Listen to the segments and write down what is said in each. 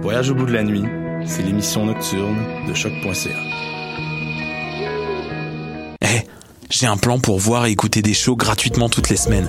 Voyage au bout de la nuit, c'est l'émission nocturne de choc.ca. Eh, j'ai un plan pour voir et écouter des shows gratuitement toutes les semaines.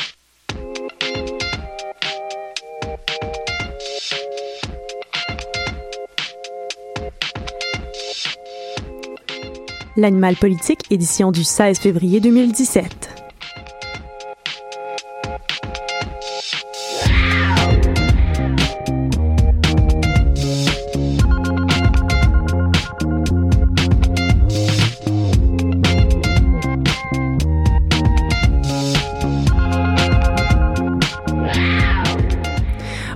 L'Animal politique, édition du 16 février 2017.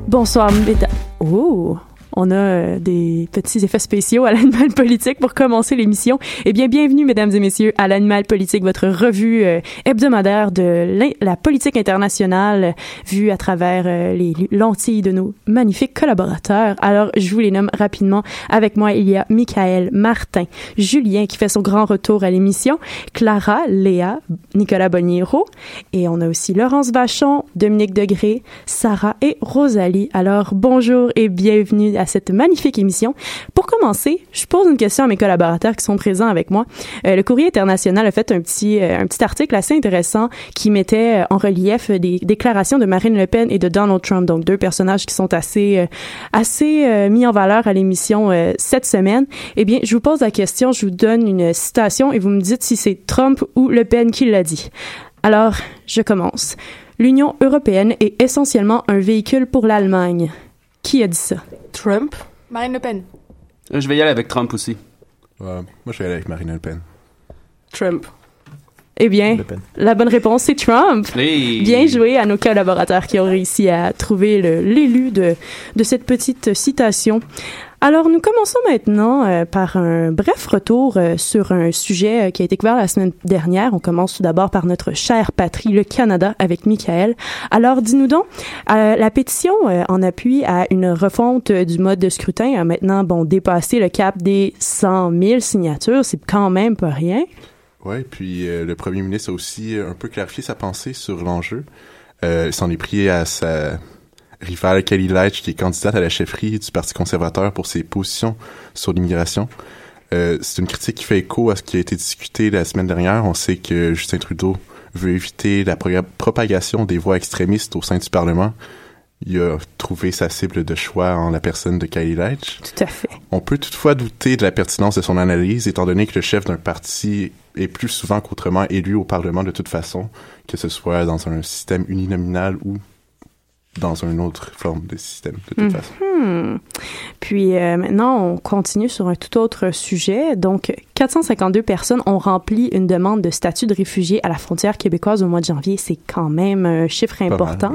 Bonsoir, mesdames. Oh! On a euh, des petits effets spéciaux à l'animal politique pour commencer l'émission. Eh bien, bienvenue, mesdames et messieurs, à l'animal politique, votre revue euh, hebdomadaire de la politique internationale vue à travers euh, les lentilles de nos magnifiques collaborateurs. Alors, je vous les nomme rapidement. Avec moi, il y a Michael, Martin, Julien qui fait son grand retour à l'émission, Clara, Léa, Nicolas Bonniero, et on a aussi Laurence Vachon, Dominique Degré, Sarah et Rosalie. Alors, bonjour et bienvenue à cette magnifique émission. Pour commencer, je pose une question à mes collaborateurs qui sont présents avec moi. Euh, le Courrier international a fait un petit euh, un petit article assez intéressant qui mettait euh, en relief des déclarations de Marine Le Pen et de Donald Trump, donc deux personnages qui sont assez assez mis en valeur à l'émission cette semaine. Eh bien, je vous pose la question, je vous donne une citation et vous me dites si c'est Trump ou Le Pen qui l'a dit. Alors, je commence. L'Union européenne est essentiellement un véhicule pour l'Allemagne. Qui a dit ça? Trump. Marine Le Pen. Je vais y aller avec Trump aussi. Ouais, moi, je vais aller avec Marine Le Pen. Trump. Eh bien, la bonne réponse, c'est Trump. Hey. Bien joué à nos collaborateurs qui ont réussi à trouver le- l'élu de, de cette petite citation. Alors, nous commençons maintenant euh, par un bref retour euh, sur un sujet euh, qui a été couvert la semaine dernière. On commence tout d'abord par notre chère patrie, le Canada, avec Michael. Alors, dis-nous donc, la pétition en appui à une refonte du mode de scrutin a maintenant, bon, dépassé le cap des 100 000 signatures. C'est quand même pas rien. Ouais, puis le premier ministre a aussi un peu clarifié sa pensée sur l'enjeu. Il s'en est pris à sa rivale Kelly Leitch, qui est candidate à la chefferie du Parti conservateur pour ses positions sur l'immigration. Euh, c'est une critique qui fait écho à ce qui a été discuté la semaine dernière. On sait que Justin Trudeau veut éviter la pro- propagation des voix extrémistes au sein du Parlement. Il a trouvé sa cible de choix en la personne de Kelly Leitch. Tout à fait. On peut toutefois douter de la pertinence de son analyse, étant donné que le chef d'un parti est plus souvent qu'autrement élu au Parlement de toute façon, que ce soit dans un système uninominal ou dans une autre forme de système, de toute façon. Hmm. Puis euh, maintenant, on continue sur un tout autre sujet. Donc, 452 personnes ont rempli une demande de statut de réfugié à la frontière québécoise au mois de janvier. C'est quand même un chiffre important.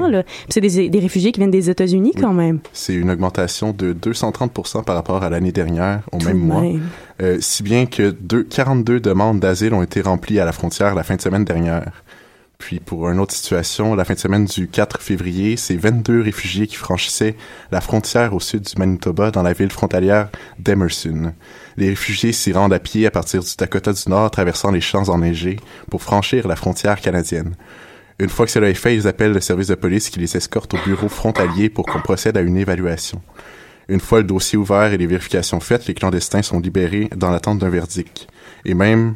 C'est des, des réfugiés qui viennent des États-Unis Oui. quand même. C'est une augmentation de 230% par rapport à l'année dernière, au même mois. même. Euh, si bien que deux- 42 demandes d'asile ont été remplies à la frontière la fin de semaine dernière. Puis pour une autre situation, la fin de semaine du 4 février, c'est 22 réfugiés qui franchissaient la frontière au sud du Manitoba dans la ville frontalière d'Emerson. Les réfugiés s'y rendent à pied à partir du Dakota du Nord, traversant les champs enneigés pour franchir la frontière canadienne. Une fois que cela est fait, ils appellent le service de police qui les escorte au bureau frontalier pour qu'on procède à une évaluation. Une fois le dossier ouvert et les vérifications faites, les clandestins sont libérés dans l'attente d'un verdict. Et même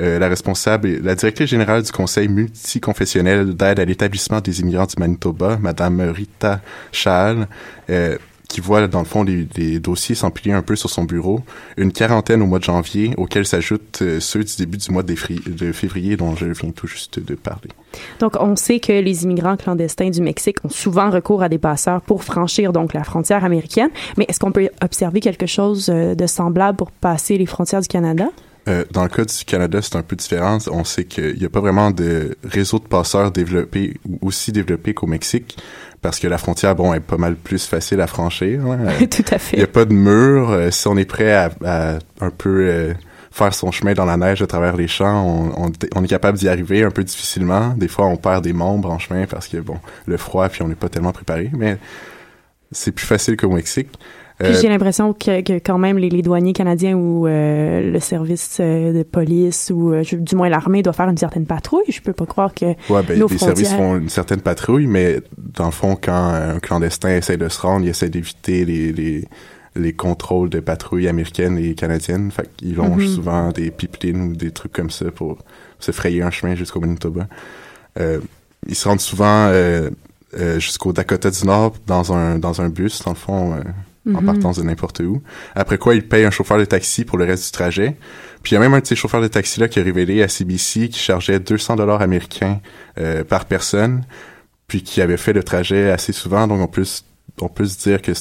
euh, la responsable, la directrice générale du Conseil multiconfessionnel d'aide à l'établissement des immigrants du Manitoba, Madame Rita Schall, euh, qui voit dans le fond les dossiers s'empiler un peu sur son bureau, une quarantaine au mois de janvier, auxquels s'ajoutent euh, ceux du début du mois de, de février dont je viens tout juste de parler. Donc, on sait que les immigrants clandestins du Mexique ont souvent recours à des passeurs pour franchir donc la frontière américaine. Mais est-ce qu'on peut observer quelque chose de semblable pour passer les frontières du Canada? Euh, dans le cas du Canada, c'est un peu différent. On sait qu'il n'y a pas vraiment de réseau de passeurs développé ou aussi développé qu'au Mexique, parce que la frontière, bon, est pas mal plus facile à franchir. hein. Euh, Tout à Il n'y a fait. pas de mur. Euh, si on est prêt à, à un peu euh, faire son chemin dans la neige à travers les champs, on, on, on est capable d'y arriver un peu difficilement. Des fois, on perd des membres en chemin parce que, bon, le froid, puis on n'est pas tellement préparé, mais c'est plus facile qu'au Mexique. Puis Euh, j'ai l'impression que, que quand même les, les douaniers canadiens ou euh, le service euh, de police ou euh, du moins l'armée doit faire une certaine patrouille. Je peux pas croire que Ouais, ben, nos les services font une certaine patrouille, mais dans le fond, quand un clandestin essaie de se rendre, il essaie d'éviter les, les, les contrôles de patrouilles américaines et canadiennes. Fait qu'ils longent Mhm. souvent des pipelines ou des trucs comme ça pour se frayer un chemin jusqu'au Manitoba. Euh, ils se rendent souvent euh, euh, jusqu'au Dakota du Nord dans un, dans un bus, dans le fond, en Mhm. partant de n'importe où. Après quoi, ils payent un chauffeur de taxi pour le reste du trajet. Puis il y a même un de ces chauffeurs de taxi-là qui a révélé à CBC qui chargeait 200 dollars américains euh, par personne, puis qui avait fait le trajet assez souvent. Donc on peut, on peut se dire que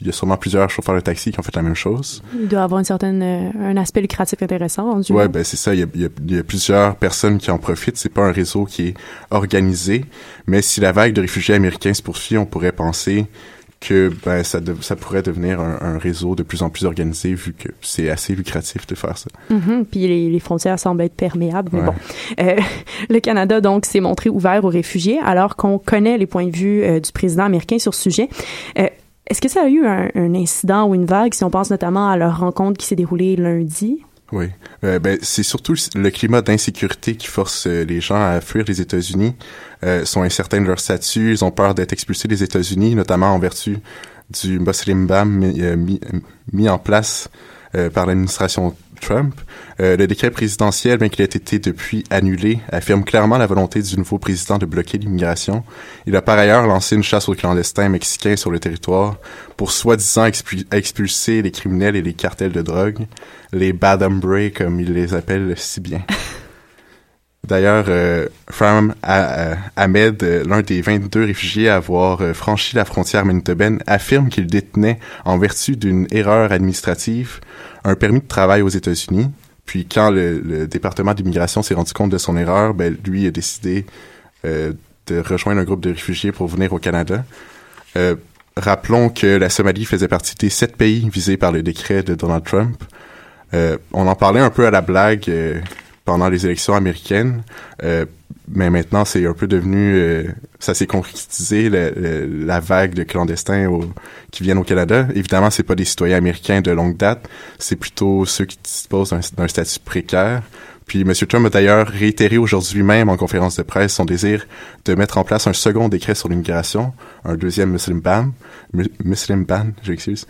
il y a sûrement plusieurs chauffeurs de taxi qui ont fait la même chose. il doit avoir une certaine euh, un aspect lucratif intéressant. rendu Ouais, ben c'est ça. Il y, a, il y a- il y a plusieurs personnes qui en profitent. C'est pas un réseau qui est organisé, mais si la vague de réfugiés américains se poursuit, on pourrait penser que ben ça, ça pourrait devenir un, un réseau de plus en plus organisé vu que c'est assez lucratif de faire ça. Mhm. Puis les, les frontières semblent être perméables. Mais Ouais. bon, Euh, le Canada donc s'est montré ouvert aux réfugiés alors qu'on connaît les points de vue euh, du président américain sur ce sujet. Euh, est-ce que ça a eu un, un incident ou une vague, si on pense notamment à leur rencontre qui s'est déroulée lundi? Oui. Euh, ben, c'est surtout le climat d'insécurité qui force euh, les gens à fuir les États-Unis. Euh, sont incertains de leur statut, ils ont peur d'être expulsés des États-Unis, notamment en vertu du Muslim ban mis, euh, mis, en place par l'administration Trump. Euh, le décret présidentiel, bien qu'il ait été depuis annulé, affirme clairement la volonté du nouveau président de bloquer l'immigration. Il a par ailleurs lancé une chasse aux clandestins mexicains sur le territoire pour soi-disant expul- expulser les criminels et les cartels de drogue, les bad hombres comme il les appelle si bien. D'ailleurs, euh, Fram euh, Ahmed, euh, l'un des 22 réfugiés à avoir euh, franchi la frontière manitobaine, affirme qu'il détenait, en vertu d'une erreur administrative, un permis de travail aux États-Unis. Puis quand le, département d'immigration s'est rendu compte de son erreur, ben, lui a décidé de rejoindre un groupe de réfugiés pour venir au Canada. Rappelons que la Somalie faisait partie des sept pays visés par le décret de Donald Trump. On en parlait un peu à la blague pendant les élections américaines, euh, mais maintenant c'est un peu devenu, euh, ça s'est concrétisé le- la vague de clandestins au- qui viennent au Canada. Évidemment, c'est pas des citoyens américains de longue date, c'est plutôt ceux qui disposent d'un statut précaire. Puis M. Trump a d'ailleurs réitéré aujourd'hui même en conférence de presse son désir de mettre en place un second décret sur l'immigration, un deuxième Muslim ban, mu- Muslim ban, j'excuse,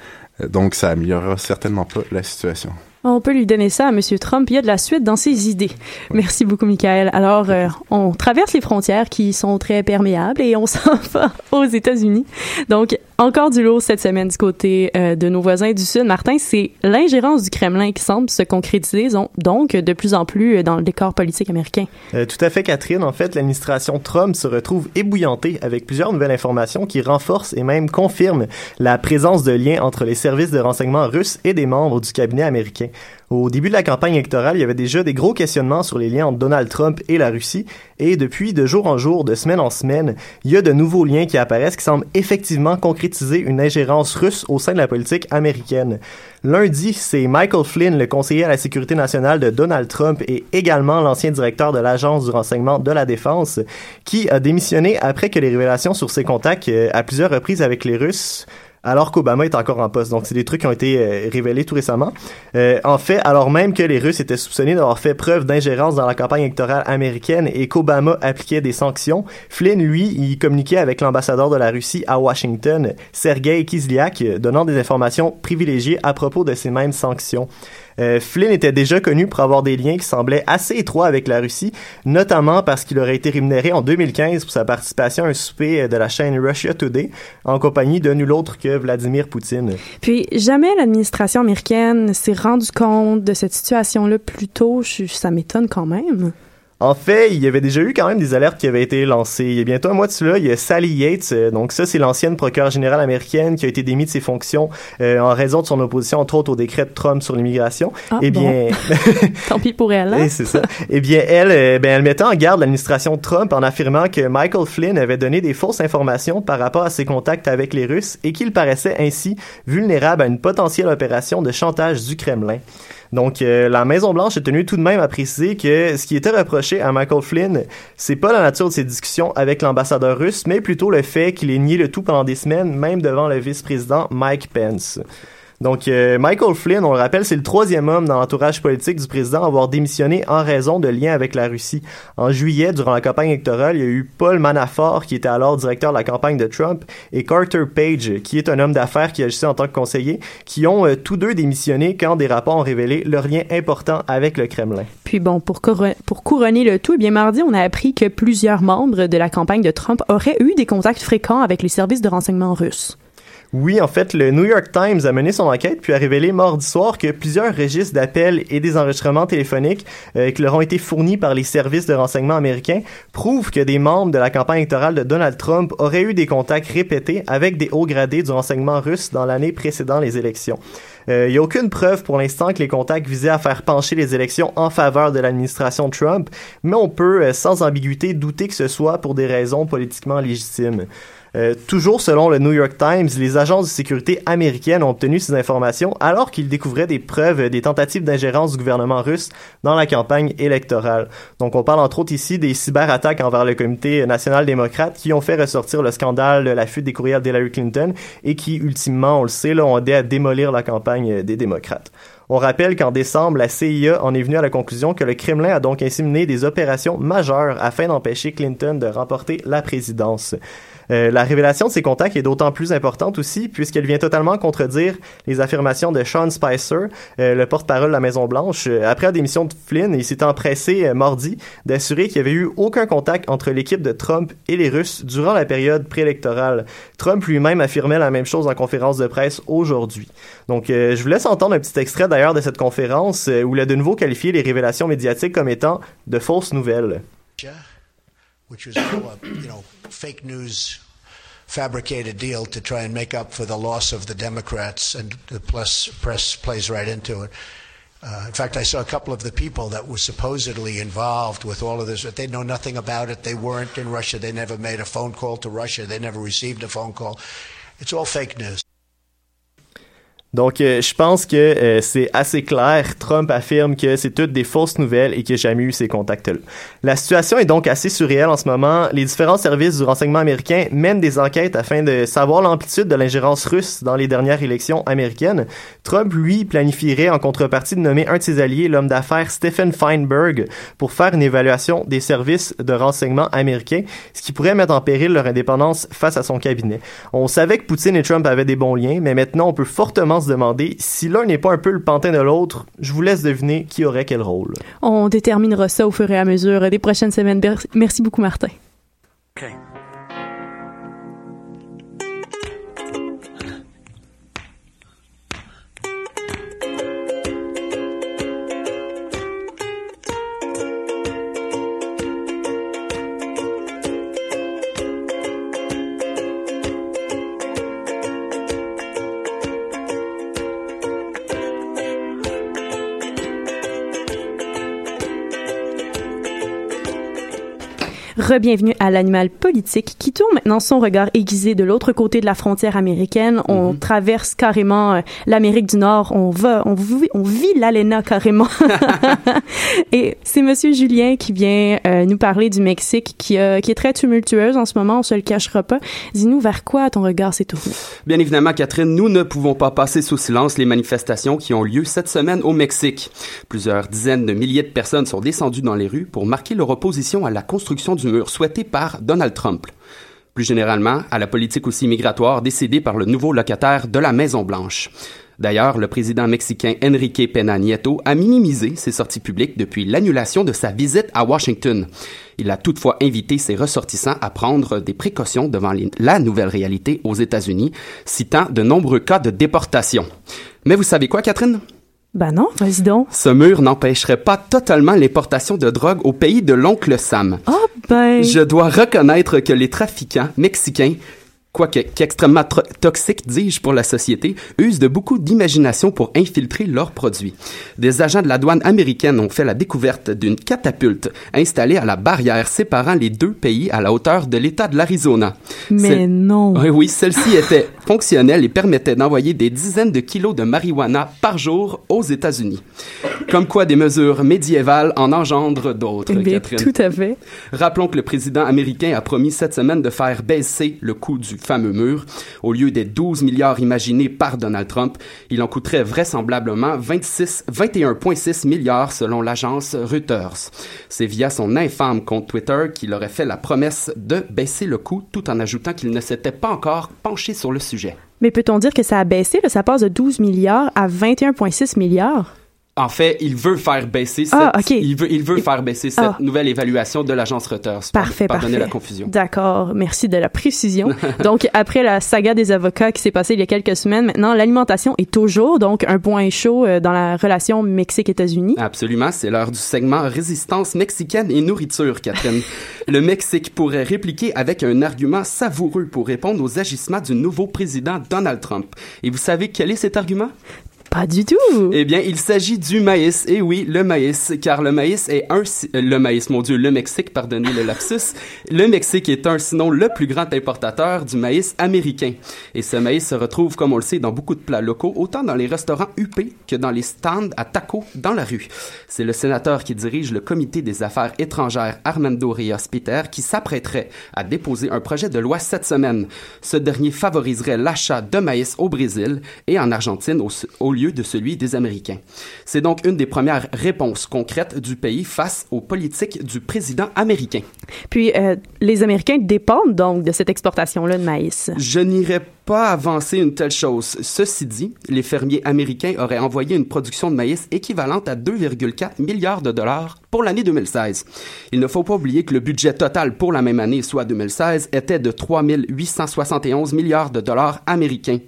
Donc, ça améliorera certainement pas la situation. On peut lui donner ça à M. Trump. Il y a de la suite dans ses idées. Merci beaucoup, Michael. Alors, euh, on traverse les frontières qui sont très perméables et on s'en va aux États-Unis. Donc, encore du lourd cette semaine du côté euh, de nos voisins du Sud. Martin, c'est l'ingérence du Kremlin qui semble se concrétiser donc de plus en plus dans le décor politique américain. Euh, tout à fait, Catherine. En fait, l'administration Trump se retrouve ébouillantée avec plusieurs nouvelles informations qui renforcent et même confirment la présence de liens entre les services de renseignement russes et des membres du cabinet américain. Au début de la campagne électorale, il y avait déjà des gros questionnements sur les liens entre Donald Trump et la Russie, et depuis, de jour en jour, de semaine en semaine, il y a de nouveaux liens qui apparaissent qui semblent effectivement concrétiser une ingérence russe au sein de la politique américaine. Lundi, c'est Michael Flynn, le conseiller à la sécurité nationale de Donald Trump et également l'ancien directeur de l'Agence du renseignement de la défense, qui a démissionné après que les révélations sur ses contacts euh, à plusieurs reprises avec les Russes alors qu'Obama est encore en poste. Donc, c'est des trucs qui ont été euh, révélés tout récemment. Euh, en fait, alors même que les Russes étaient soupçonnés d'avoir fait preuve d'ingérence dans la campagne électorale américaine et qu'Obama appliquait des sanctions, Flynn, lui, il communiquait avec l'ambassadeur de la Russie à Washington, Sergei Kislyak, donnant des informations privilégiées à propos de ces mêmes sanctions. Euh, Flynn était déjà connu pour avoir des liens qui semblaient assez étroits avec la Russie, notamment parce qu'il aurait été rémunéré en 2015 pour sa participation à un souper de la chaîne Russia Today en compagnie de nul autre que Vladimir Poutine. Puis jamais l'administration américaine s'est rendu compte de cette situation-là plus tôt. Ça m'étonne quand même. En fait, il y avait déjà eu quand même des alertes qui avaient été lancées. Il y a bientôt un mois de cela, il y a Sally Yates, euh, donc ça c'est l'ancienne procureure générale américaine qui a été démise de ses fonctions euh, en raison de son opposition entre autres au décret de Trump sur l'immigration. Ah, eh bien, tant pis pour elle. Hein? c'est ça. eh bien, elle, euh, ben, elle mettait en garde l'administration Trump en affirmant que Michael Flynn avait donné des fausses informations par rapport à ses contacts avec les Russes et qu'il paraissait ainsi vulnérable à une potentielle opération de chantage du Kremlin. Donc, euh, la Maison-Blanche est tenue tout de même à préciser que ce qui était reproché à Michael Flynn, c'est pas la nature de ses discussions avec l'ambassadeur russe, mais plutôt le fait qu'il ait nié le tout pendant des semaines, même devant le vice-président Mike Pence. Donc, euh, Michael Flynn, on le rappelle, c'est le troisième homme dans l'entourage politique du président à avoir démissionné en raison de liens avec la Russie. En juillet, durant la campagne électorale, il y a eu Paul Manafort, qui était alors directeur de la campagne de Trump, et Carter Page, qui est un homme d'affaires qui agissait en tant que conseiller, qui ont euh, tous deux démissionné quand des rapports ont révélé leur lien important avec le Kremlin. Puis bon, pour, pour couronner le tout, eh bien mardi, on a appris que plusieurs membres de la campagne de Trump auraient eu des contacts fréquents avec les services de renseignement russes. Oui, en fait, le New York Times a mené son enquête puis a révélé mardi soir que plusieurs registres d'appels et des enregistrements téléphoniques euh, qui leur ont été fournis par les services de renseignement américains prouvent que des membres de la campagne électorale de Donald Trump auraient eu des contacts répétés avec des hauts gradés du renseignement russe dans l'année précédant les élections. Il euh, n'y a aucune preuve pour l'instant que les contacts visaient à faire pencher les élections en faveur de l'administration Trump, mais on peut euh, sans ambiguïté douter que ce soit pour des raisons politiquement légitimes. Euh, toujours selon le New York Times, les agences de sécurité américaines ont obtenu ces informations alors qu'ils découvraient des preuves des tentatives d'ingérence du gouvernement russe dans la campagne électorale. Donc on parle entre autres ici des cyberattaques envers le comité national démocrate qui ont fait ressortir le scandale de la fuite des courriels d'Hillary Clinton et qui ultimement, on le sait, ont aidé à démolir la campagne des démocrates. On rappelle qu'en décembre, la CIA en est venue à la conclusion que le Kremlin a donc ainsi mené des opérations majeures afin d'empêcher Clinton de remporter la présidence. Euh, la révélation de ces contacts est d'autant plus importante aussi puisqu'elle vient totalement contredire les affirmations de Sean Spicer, euh, le porte-parole de la Maison-Blanche. Euh, après la démission de Flynn, il s'est empressé mardi d'assurer qu'il n'y avait eu aucun contact entre l'équipe de Trump et les Russes durant la période préélectorale. Trump lui-même affirmait la même chose en conférence de presse aujourd'hui. Donc, je vous laisse entendre un petit extrait d'ailleurs de cette conférence où il a de nouveau qualifié les révélations médiatiques comme étant de fausses nouvelles. Which was a, you know, fake news fabricated deal to try and make up for the loss of the Democrats, and the press, press plays right into it. Uh, in fact, I saw a couple of the people that were supposedly involved with all of this, but they know nothing about it. They weren't in Russia. They never made a phone call to Russia. They never received a phone call. It's all fake news. Donc, euh, je pense que euh, c'est assez clair. Trump affirme que c'est toutes des fausses nouvelles et qu'il n'a jamais eu ces contacts-là. La situation est donc assez surréelle en ce moment. Les différents services du renseignement américain mènent des enquêtes afin de savoir l'amplitude de l'ingérence russe dans les dernières élections américaines. Trump, lui, planifierait en contrepartie de nommer un de ses alliés, l'homme d'affaires Stephen Feinberg, pour faire une évaluation des services de renseignement américains, ce qui pourrait mettre en péril leur indépendance face à son cabinet. On savait que Poutine et Trump avaient des bons liens, mais maintenant on peut fortement se demander si l'un n'est pas un peu le pantin de l'autre. Je vous laisse deviner qui aurait quel rôle. On déterminera ça au fur et à mesure des prochaines semaines. Merci beaucoup, Martin. Re-bienvenue à l'animal politique qui tourne maintenant son regard aiguisé de l'autre côté de la frontière américaine. On traverse carrément euh, l'Amérique du Nord. On va, on vit, on vit l'ALENA carrément. Et c'est Monsieur Julien qui vient euh, nous parler du Mexique qui, euh, qui est très tumultueuse en ce moment. On se le cachera pas. Dis-nous vers quoi ton regard s'est tourné? Bien évidemment, Catherine, nous ne pouvons pas passer sous silence les manifestations qui ont lieu cette semaine au Mexique. Plusieurs dizaines de milliers de personnes sont descendues dans les rues pour marquer leur opposition à la construction du mur souhaité par Donald Trump. Plus généralement, à la politique aussi migratoire décidée par le nouveau locataire de la Maison-Blanche. D'ailleurs, le président mexicain Enrique Pena Nieto a minimisé ses sorties publiques depuis l'annulation de sa visite à Washington. Il a toutefois invité ses ressortissants à prendre des précautions devant la nouvelle réalité aux États-Unis, citant de nombreux cas de déportation. Mais vous savez quoi, Catherine? Ben non, vas-y donc. Ce mur n'empêcherait pas totalement l'importation de drogue au pays de l'oncle Sam. Oh ben. Je dois reconnaître que les trafiquants mexicains quoique qu'extrêmement toxique, dis-je, pour la société, usent de beaucoup d'imagination pour infiltrer leurs produits. Des agents de la douane américaine ont fait la découverte d'une catapulte installée à la barrière séparant les deux pays à la hauteur de l'État de l'Arizona. Mais non. Oui, oui, celle-ci était fonctionnelle et permettait d'envoyer des dizaines de kilos de marijuana par jour aux États-Unis. Comme quoi des mesures médiévales en engendrent d'autres, eh Catherine. Tout à fait. Rappelons que le président américain a promis cette semaine de faire baisser le coût du fameux mur. Au lieu des 12 milliards imaginés par Donald Trump, il en coûterait vraisemblablement 26, 21,6 milliards selon l'agence Reuters. C'est via son infâme compte Twitter qu'il aurait fait la promesse de baisser le coût tout en ajoutant qu'il ne s'était pas encore penché sur le sujet. Mais peut-on dire que ça a baissé? Là, ça passe de 12 milliards à 21,6 milliards? En fait, il veut faire baisser cette, ah, okay. il veut, il veut faire baisser cette ah. nouvelle évaluation de l'agence Reuters. Parfait, Pardonnez parfait. la confusion. D'accord, merci de la précision. donc, après la saga des avocats qui s'est passée il y a quelques semaines, maintenant, l'alimentation est toujours donc un point chaud euh, dans la relation Mexique-États-Unis. Absolument, c'est l'heure du segment résistance mexicaine et nourriture, Catherine. Le Mexique pourrait répliquer avec un argument savoureux pour répondre aux agissements du nouveau président Donald Trump. Et vous savez quel est cet argument? Pas du tout. Eh bien, il s'agit du maïs. Et oui, le maïs, car le maïs est un, le maïs, mon Dieu, le Mexique, pardonnez le lapsus. Le Mexique est un, sinon le plus grand importateur du maïs américain. Et ce maïs se retrouve, comme on le sait, dans beaucoup de plats locaux, autant dans les restaurants huppés que dans les stands à tacos dans la rue. C'est le sénateur qui dirige le comité des affaires étrangères, Armando Rios Peter, qui s'apprêterait à déposer un projet de loi cette semaine. Ce dernier favoriserait l'achat de maïs au Brésil et en Argentine au, au lieu de celui des Américains. C'est donc une des premières réponses concrètes du pays face aux politiques du président américain. Puis, euh, les Américains dépendent donc de cette exportation-là de maïs. Je n'irais pas avancer une telle chose. Ceci dit, les fermiers américains auraient envoyé une production de maïs équivalente à 2,4 milliards de dollars pour l'année 2016. Il ne faut pas oublier que le budget total pour la même année, soit 2016, était de 3 871 milliards de dollars américains.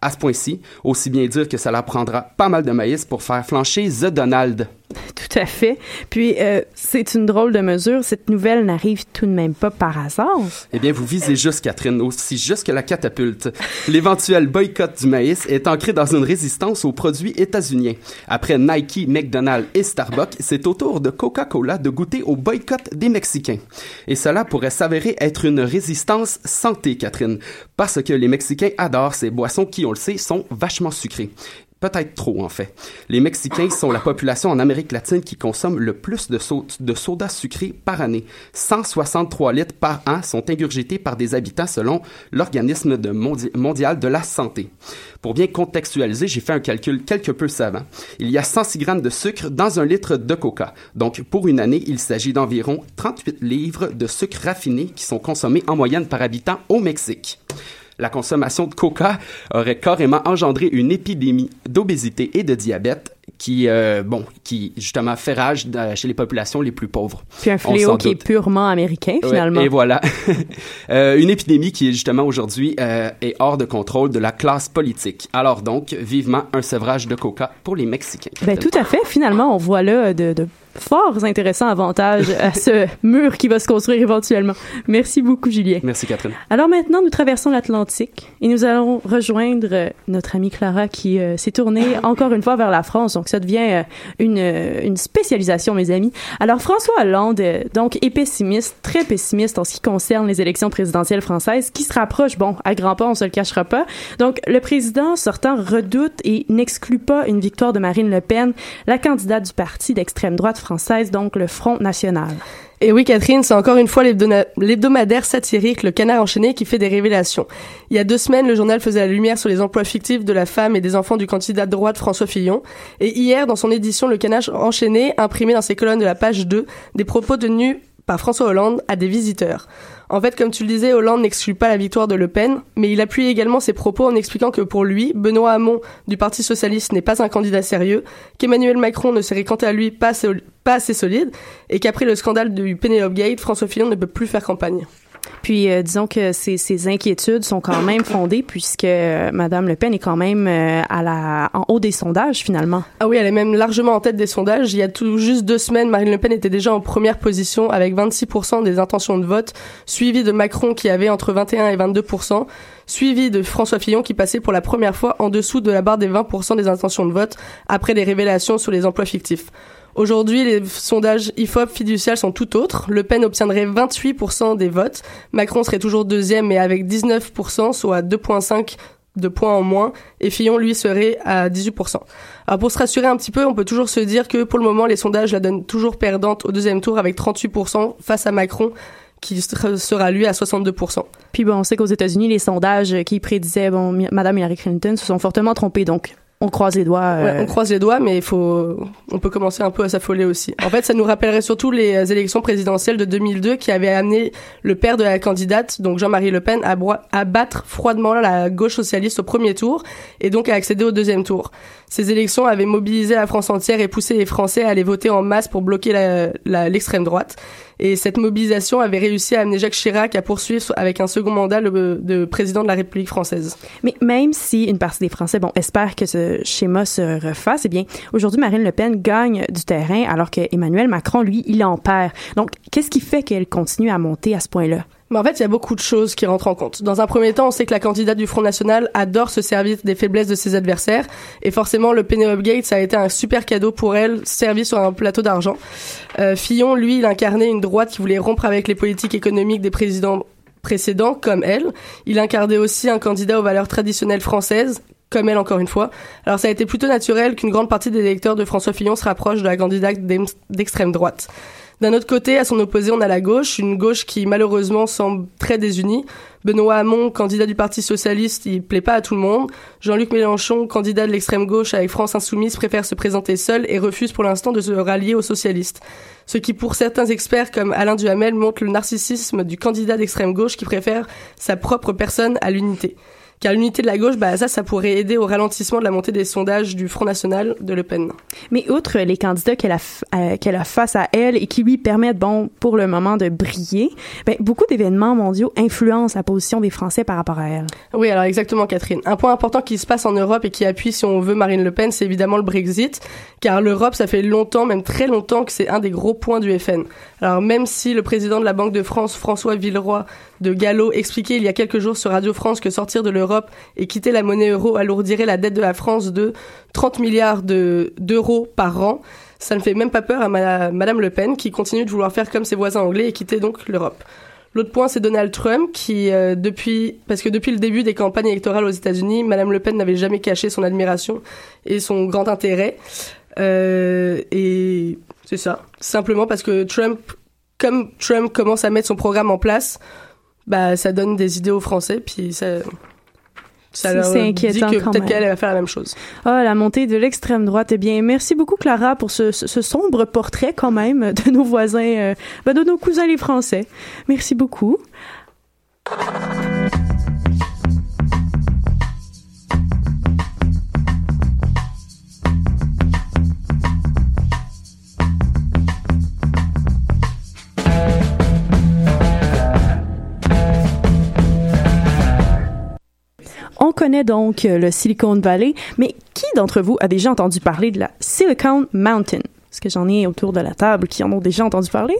À ce point-ci, aussi bien dire que leur prendra pas mal de maïs pour faire flancher The Donald. Tout à fait. Puis, euh, c'est une drôle de mesure. Cette nouvelle n'arrive tout de même pas par hasard. Eh bien, vous visez juste, Catherine, aussi juste que la catapulte. L'éventuel boycott du maïs est ancré dans une résistance aux produits états-uniens. Après Nike, McDonald's et Starbucks, c'est au tour de Coca-Cola de goûter au boycott des Mexicains. Et cela pourrait s'avérer être une résistance santé, Catherine, parce que les Mexicains adorent ces boissons qui, on le sait, sont vachement sucrées. Peut-être trop, en fait. Les Mexicains sont la population en Amérique latine qui consomme le plus de, so de soda sucré par année. 163 litres par an sont ingurgités par des habitants selon l'organisme mondi mondial de la santé. Pour bien contextualiser, j'ai fait un calcul quelque peu savant. Il y a 106 grammes de sucre dans un litre de coca. Donc, pour une année, il s'agit d'environ 38 livres de sucre raffiné qui sont consommés en moyenne par habitant au Mexique. La consommation de coca aurait carrément engendré une épidémie d'obésité et de diabète qui, euh, bon, qui justement fait rage euh, chez les populations les plus pauvres. Puis un fléau qui est purement américain, finalement. Ouais, et voilà. euh, une épidémie qui est justement aujourd'hui euh, est hors de contrôle de la classe politique. Alors donc, vivement un sevrage de coca pour les Mexicains. Ben tout à fait. Finalement, on voit là de, de forts intéressants avantages à ce mur qui va se construire éventuellement. Merci beaucoup, Julien. Merci, Catherine. Alors maintenant, nous traversons l'Atlantique et nous allons rejoindre notre amie Clara qui euh, s'est tournée encore une fois vers la France. Donc, ça devient euh, une, une spécialisation, mes amis. Alors, François Hollande, euh, donc, est pessimiste, très pessimiste en ce qui concerne les élections présidentielles françaises qui se rapprochent, bon, à grands pas, on se le cachera pas. Donc, le président sortant redoute et n'exclut pas une victoire de Marine Le Pen, la candidate du parti d'extrême droite française, donc le Front National. Et oui, Catherine, c'est encore une fois l'hebdomadaire satirique Le Canard enchaîné qui fait des révélations. Il y a deux semaines, le journal faisait la lumière sur les emplois fictifs de la femme et des enfants du candidat de droite François Fillon. Et hier, dans son édition Le Canard enchaîné, imprimé dans ses colonnes de la page 2, des propos tenus par François Hollande à des visiteurs. En fait, comme tu le disais, Hollande n'exclut pas la victoire de Le Pen, mais il appuie également ses propos en expliquant que pour lui, Benoît Hamon du Parti socialiste n'est pas un candidat sérieux, qu'Emmanuel Macron ne serait quant à lui pas, assez solide, et qu'après le scandale du Penelope Gate, François Fillon ne peut plus faire campagne. Puis euh, disons que ces, ces, inquiétudes sont quand même fondées puisque euh, Madame Le Pen est quand même euh, à la en haut des sondages finalement. Ah oui, elle est même largement en tête des sondages. Il y a tout juste deux semaines, Marine Le Pen était déjà en première position avec 26% des intentions de vote, suivi de Macron qui avait entre 21 et 22%, suivi de François Fillon qui passait pour la première fois en dessous de la barre des 20% des intentions de vote après les révélations sur les emplois fictifs. Aujourd'hui, les sondages IFOP fiduciales sont tout autres. Le Pen obtiendrait 28% des votes. Macron serait toujours deuxième, mais avec 19%, soit 2,5 de points en moins. Et Fillon, lui, serait à 18%. Alors, pour se rassurer un petit peu, on peut toujours se dire que pour le moment, les sondages la donnent toujours perdante au deuxième tour avec 38% face à Macron qui sera lui à 62%. Puis bon, on sait qu'aux États-Unis, les sondages qui prédisaient bon, Madame Hillary Clinton se sont fortement trompés. Donc, on croise les doigts. Euh... Ouais, on croise les doigts, mais il faut, on peut commencer un peu à s'affoler aussi. En fait, ça nous rappellerait surtout les euh, élections présidentielles de 2002 qui avaient amené le père de la candidate, donc Jean-Marie Le Pen, à, à battre froidement la gauche socialiste au premier tour et donc à accéder au deuxième tour. Ces élections avaient mobilisé la France entière et poussé les Français à aller voter en masse pour bloquer l'extrême droite. Et cette mobilisation avait réussi à amener Jacques Chirac à poursuivre avec un second mandat le, de président de la République française. Mais même si une partie des Français, bon, espère que ce schéma se refasse, eh bien, aujourd'hui, Marine Le Pen gagne du terrain alors que Emmanuel Macron, lui, il en perd. Donc, qu'est-ce qui fait qu'elle continue à monter à ce point-là? Mais en fait, il y a beaucoup de choses qui rentrent en compte. Dans un premier temps, on sait que la candidate du Front National adore se servir des faiblesses de ses adversaires. Et forcément, le Penelope Gate, ça a été un super cadeau pour elle, servi sur un plateau d'argent. Euh, Fillon, lui, il incarnait une droite qui voulait rompre avec les politiques économiques des présidents précédents, comme elle. Il incarnait aussi un candidat aux valeurs traditionnelles françaises, comme elle encore une fois. Alors ça a été plutôt naturel qu'une grande partie des électeurs de François Fillon se rapproche de la candidate d'extrême droite. D'un autre côté, à son opposé, on a la gauche, une gauche qui malheureusement semble très désunie. Benoît Hamon, candidat du Parti socialiste, il plaît pas à tout le monde. Jean-Luc Mélenchon, candidat de l'extrême gauche avec France Insoumise, préfère se présenter seul et refuse pour l'instant de se rallier aux socialistes. Ce qui, pour certains experts comme Alain Duhamel, montre le narcissisme du candidat d'extrême gauche qui préfère sa propre personne à l'unité. Car l'unité de la gauche, bah ça, ça pourrait aider au ralentissement de la montée des sondages du Front National de Le Pen. Mais outre les candidats qu'elle a, euh, qu'elle a face à elle et qui lui permettent, bon, pour le moment de briller, ben, beaucoup d'événements mondiaux influencent la position des Français par rapport à elle. Oui, alors exactement, Catherine. Un point important qui se passe en Europe et qui appuie, si on veut, Marine Le Pen, c'est évidemment le Brexit. Car l'Europe, ça fait longtemps, même très longtemps, que c'est un des gros points du FN. Alors même si le président de la Banque de France, François Villeroy de Gallo, expliquait il y a quelques jours sur Radio France que sortir de l'Europe et quitter la monnaie euro alourdirait la dette de la France de 30 milliards d'euros par an. Ça ne fait même pas peur à Madame Le Pen qui continue de vouloir faire comme ses voisins anglais et quitter donc l'Europe. L'autre point, c'est Donald Trump qui, euh, depuis, parce que depuis le début des campagnes électorales aux États-Unis, Madame Le Pen n'avait jamais caché son admiration et son grand intérêt. Euh, et c'est ça. Simplement parce que Trump, comme Trump commence à mettre son programme en place, bah ça donne des idées aux Français, puis ça, ça c'est inquiétant dit que peut-être qu'elle va faire la même chose. Ah, oh, la montée de l'extrême droite. Eh bien, merci beaucoup Clara pour ce, ce, sombre portrait quand même de nos voisins, euh, ben, de nos cousins les Français. Merci beaucoup. Connaît donc le Silicon Valley, mais qui d'entre vous a déjà entendu parler de la Silicon Mountain? Est-ce que j'en ai autour de la table qui en ont déjà entendu parler?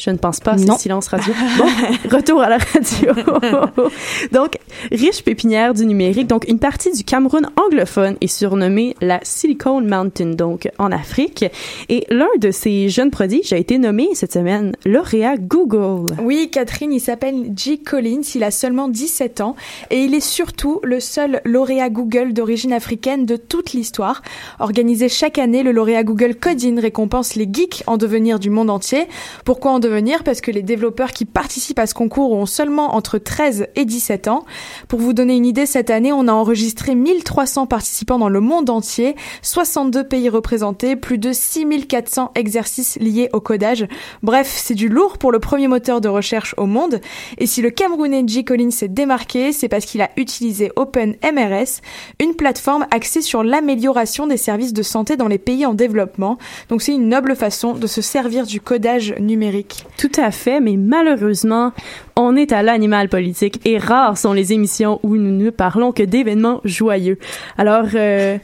Je ne pense pas, c'est silence radio. Bon, retour à la radio. donc, riche pépinière du numérique, donc une partie du Cameroun anglophone est surnommée la Silicon Mountain, donc en Afrique. Et l'un de ces jeunes prodiges a été nommé cette semaine lauréat Google. Oui, Catherine, il s'appelle G. Collins, il a seulement 17 ans et il est surtout le seul lauréat Google d'origine africaine de toute l'histoire. Organisé chaque année, le lauréat Google Coding récompense les geeks en devenir du monde entier. Pourquoi en devenir parce que les développeurs qui participent à ce concours ont seulement entre 13 et 17 ans. Pour vous donner une idée, cette année, on a enregistré 1300 participants dans le monde entier, 62 pays représentés, plus de 6400 exercices liés au codage. Bref, c'est du lourd pour le premier moteur de recherche au monde. Et si le Camerounais G. Collins s'est démarqué, c'est parce qu'il a utilisé OpenMRS, une plateforme axée sur l'amélioration des services de santé dans les pays en développement. Donc c'est une noble façon de se servir du codage numérique. Tout à fait, mais malheureusement, on est à l'animal politique et rares sont les émissions où nous ne parlons que d'événements joyeux. Alors, euh,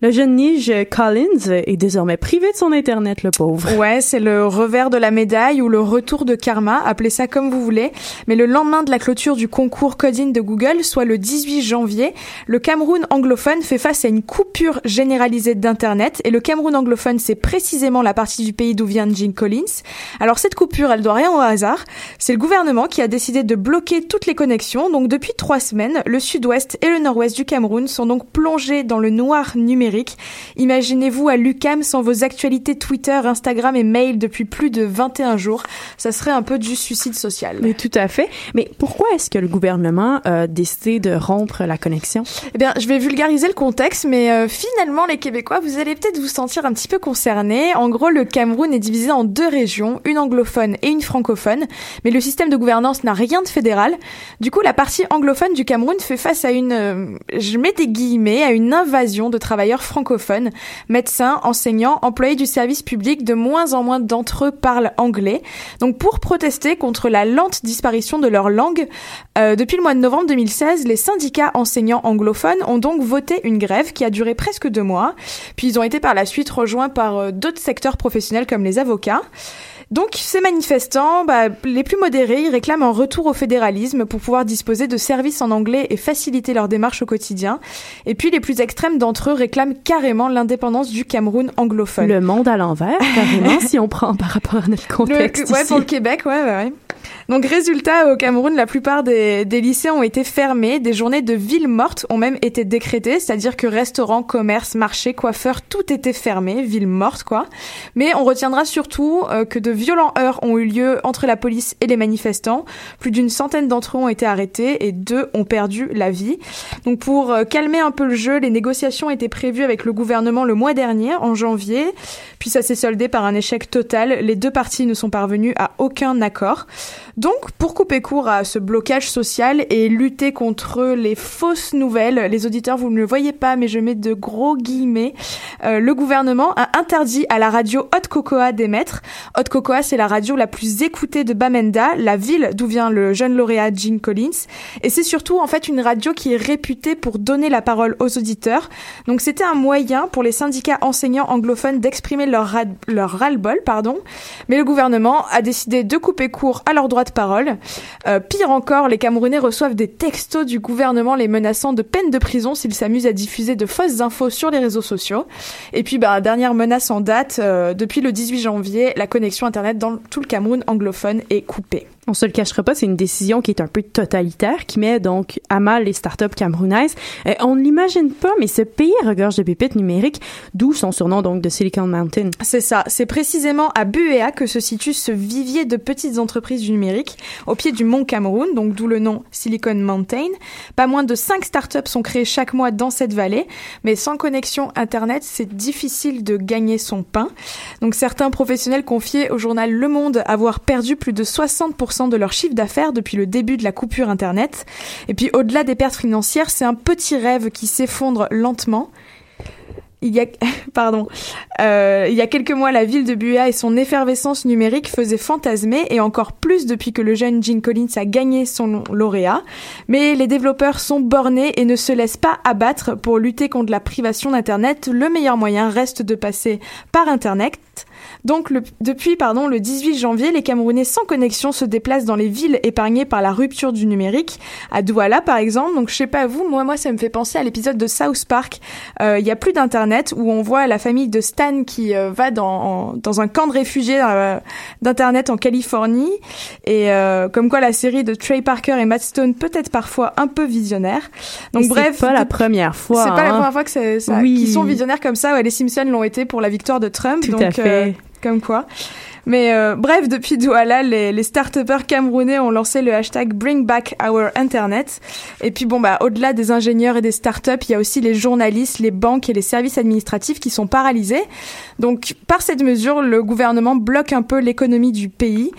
le jeune Nige Collins est désormais privé de son Internet, le pauvre. Ouais, c'est le revers de la médaille ou le retour de karma, appelez ça comme vous voulez. Mais le lendemain de la clôture du concours Coding de Google, soit le 18 janvier, le Cameroun anglophone fait face à une coupure généralisée d'Internet. Et le Cameroun anglophone, c'est précisément la partie du pays d'où vient Jim Collins. Alors cette coupure, elle doit rien au hasard. C'est le gouvernement qui a décidé de bloquer toutes les connexions. Donc depuis trois semaines, le sud-ouest et le nord-ouest du Cameroun sont donc plongés dans le noir numérique Imaginez-vous à l'UCAM sans vos actualités Twitter, Instagram et mail depuis plus de 21 jours. Ça serait un peu du suicide social. Mais tout à fait. Mais pourquoi est-ce que le gouvernement a décidé de rompre la connexion? Eh bien, je vais vulgariser le contexte, mais euh, finalement, les Québécois, vous allez peut-être vous sentir un petit peu concernés. En gros, le Cameroun est divisé en deux régions, une anglophone et une francophone, mais le système de gouvernance n'a rien de fédéral. Du coup, la partie anglophone du Cameroun fait face à une, euh, je mets des guillemets, à une invasion de travailleurs francophones, médecins, enseignants, employés du service public, de moins en moins d'entre eux parlent anglais. Donc pour protester contre la lente disparition de leur langue, euh, depuis le mois de novembre 2016, les syndicats enseignants anglophones ont donc voté une grève qui a duré presque deux mois. Puis ils ont été par la suite rejoints par euh, d'autres secteurs professionnels comme les avocats. Donc ces manifestants, bah, les plus modérés, ils réclament un retour au fédéralisme pour pouvoir disposer de services en anglais et faciliter leur démarche au quotidien. Et puis les plus extrêmes d'entre eux réclament carrément l'indépendance du Cameroun anglophone. Le monde à l'envers, carrément, si on prend par rapport à notre contexte. Le, ouais, pour le Québec, ouais, ouais. ouais. Donc résultat, au Cameroun, la plupart des, des, lycées ont été fermés, des journées de ville morte ont même été décrétées, c'est-à-dire que restaurants, commerces, marchés, coiffeurs, tout était fermé, ville morte quoi. Mais on retiendra surtout euh, que de violents heurts ont eu lieu entre la police et les manifestants. Plus d'une centaine d'entre eux ont été arrêtés et deux ont perdu la vie. Donc pour euh, calmer un peu le jeu, les négociations étaient prévues avec le gouvernement le mois dernier, en janvier, puis ça s'est soldé par un échec total. Les deux parties ne sont parvenues à aucun accord. Donc, pour couper court à ce blocage social et lutter contre les fausses nouvelles, les auditeurs, vous ne le voyez pas, mais je mets de gros guillemets, euh, le gouvernement a interdit à la radio Haute Cocoa d'émettre. Haute Cocoa, c'est la radio la plus écoutée de Bamenda, la ville d'où vient le jeune lauréat Gene Collins. Et c'est surtout, en fait, une radio qui est réputée pour donner la parole aux auditeurs. Donc, c'était un moyen pour les syndicats enseignants anglophones d'exprimer leur, leur ras-le-bol, pardon. Mais le gouvernement a décidé de couper court à leur droit de parole. Euh, pire encore, les Camerounais reçoivent des textos du gouvernement les menaçant de peine de prison s'ils s'amusent à diffuser de fausses infos sur les réseaux sociaux. Et puis, bah, dernière menace en date, euh, depuis le 18 janvier, la connexion Internet dans tout le Cameroun anglophone est coupée. On se le cachera pas, c'est une décision qui est un peu totalitaire, qui met donc à mal les startups camerounaises. Euh, on ne l'imagine pas, mais ce pays regorge de pépites numériques, d'où son surnom donc de Silicon Mountain. C'est ça. C'est précisément à Buea que se situe ce vivier de petites entreprises du numérique, au pied du mont Cameroun, donc d'où le nom Silicon Mountain. Pas moins de 5 startups sont créées chaque mois dans cette vallée, mais sans connexion Internet, c'est difficile de gagner son pain. Donc certains professionnels confiés au journal Le Monde avoir perdu plus de 60% de leur chiffre d'affaires depuis le début de la coupure Internet. Et puis au-delà des pertes financières, c'est un petit rêve qui s'effondre lentement. il y a, pardon, euh, il y a quelques mois, la ville de Buea et son effervescence numérique faisaient fantasmer, et encore plus depuis que le jeune Gene Collins a gagné son lauréat. Mais les développeurs sont bornés et ne se laissent pas abattre pour lutter contre la privation d'Internet. Le meilleur moyen reste de passer par Internet. Donc le, depuis pardon, le 18 janvier, les Camerounais sans connexion se déplacent dans les villes épargnées par la rupture du numérique. À Douala par exemple, donc je sais pas vous, moi moi ça me fait penser à l'épisode de South Park. Euh, Il y a plus d'internet où on voit la famille de Stan qui euh, va dans, dans un camp de réfugiés euh, d'internet en Californie et euh, comme quoi la série de Trey Parker et Matt Stone peut être parfois un peu visionnaire. Donc Et bref, c'est pas la première fois. c'est pas la hein. première fois que ça, Oui. qu'ils sont visionnaires comme ça. Ouais, les Simpsons l'ont été pour la victoire de Trump. Tout donc, à fait. Comme quoi. Mais euh, bref, depuis Douala, les, les start-upers camerounais ont lancé le hashtag Bring Back Our Internet. Et puis bon, bah, au-delà des ingénieurs et des start-up, il y a aussi les journalistes, les banques et les services administratifs qui sont paralysés. Donc, par cette mesure, le gouvernement bloque un peu l'économie du pays.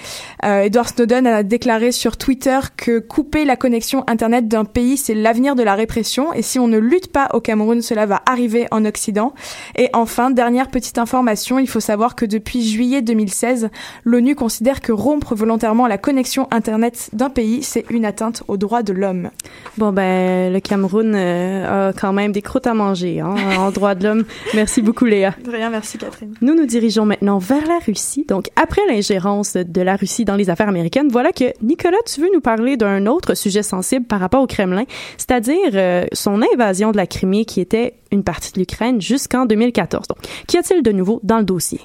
Euh, Edward Snowden a déclaré sur Twitter que couper la connexion Internet d'un pays, c'est l'avenir de la répression. Et si on ne lutte pas au Cameroun, cela va arriver en Occident. Et enfin, dernière petite information, il faut savoir que depuis juillet 2016, l'ONU considère que rompre volontairement la connexion Internet d'un pays, c'est une atteinte aux droits de l'homme. Bon, ben, le Cameroun euh, a quand même des croûtes à manger hein, en droit de l'homme. Merci beaucoup, Léa. De rien, merci Catherine. Nous nous dirigeons maintenant vers la Russie. Donc, après l'ingérence de la Russie dans les affaires américaines, voilà que Nicolas, tu veux nous parler d'un autre sujet sensible par rapport au Kremlin, c'est-à-dire euh, son invasion de la Crimée qui était une partie de l'Ukraine jusqu'en 2014. Donc, qu'y a-t-il de nouveau dans le dossier?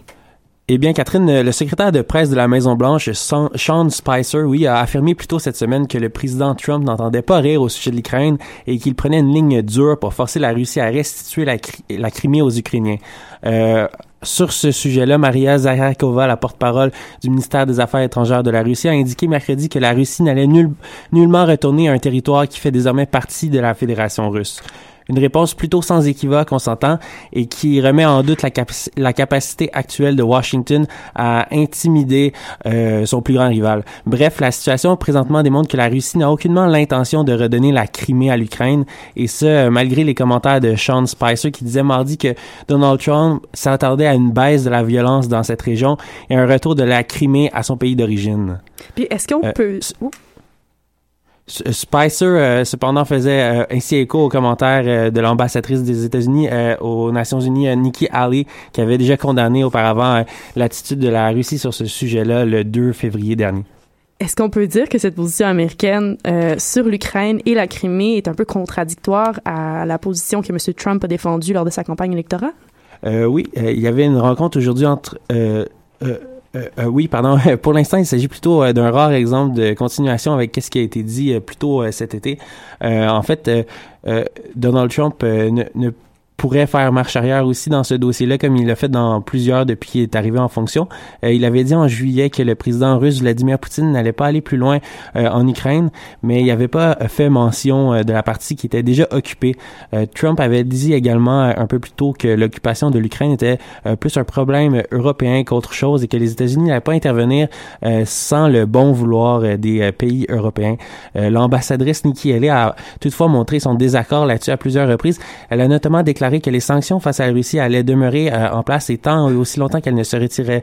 Eh bien, Catherine, le secrétaire de presse de la Maison-Blanche, Sean Spicer, oui, a affirmé plus tôt cette semaine que le président Trump n'entendait pas rire au sujet de l'Ukraine et qu'il prenait une ligne dure pour forcer la Russie à restituer la, Crimée aux Ukrainiens. Euh, sur ce sujet-là, Maria Zakharova, la porte-parole du ministère des Affaires étrangères de la Russie, a indiqué mercredi que la Russie n'allait nul, nullement retourner à un territoire qui fait désormais partie de la Fédération russe une réponse plutôt sans équivoque, on s'entend, et qui remet en doute la, capaci la, capacité actuelle de Washington à intimider euh, son plus grand rival. Bref, la situation présentement démontre que la Russie n'a aucunement l'intention de redonner la Crimée à l'Ukraine, et ce, malgré les commentaires de Sean Spicer qui disait mardi que Donald Trump s'attendait à une baisse de la violence dans cette région et un retour de la Crimée à son pays d'origine. Puis est-ce qu'on euh, peut... Spicer, euh, cependant, faisait euh, ainsi écho aux commentaires euh, de l'ambassadrice des États-Unis aux Nations Unies, Nikki Haley, qui avait déjà condamné auparavant l'attitude de la Russie sur ce sujet-là le 2 février dernier. Est-ce qu'on peut dire que cette position américaine sur l'Ukraine et la Crimée est un peu contradictoire à la position que M. Trump a défendue lors de sa campagne électorale? oui, il y avait une rencontre aujourd'hui entre... Euh, euh, oui, pardon. Pour l'instant, il s'agit plutôt euh, d'un rare exemple de continuation avec ce qui a été dit plus tôt cet été. en fait, Donald Trump ne pourrait faire marche arrière aussi dans ce dossier-là, comme il l'a fait dans plusieurs depuis qu'il est arrivé en fonction. Euh, il avait dit en juillet que le président russe Vladimir Poutine n'allait pas aller plus loin euh, en Ukraine, mais il n'avait pas fait mention euh, de la partie qui était déjà occupée. Trump avait dit également un peu plus tôt que l'occupation de l'Ukraine était plus un problème européen qu'autre chose et que les États-Unis n'allaient pas intervenir sans le bon vouloir des pays européens. L'ambassadrice Nikki Haley a toutefois montré son désaccord là-dessus à plusieurs reprises. Elle a notamment déclaré que les sanctions face à la Russie allaient demeurer euh, en place et tant aussi longtemps qu'elle ne se retirerait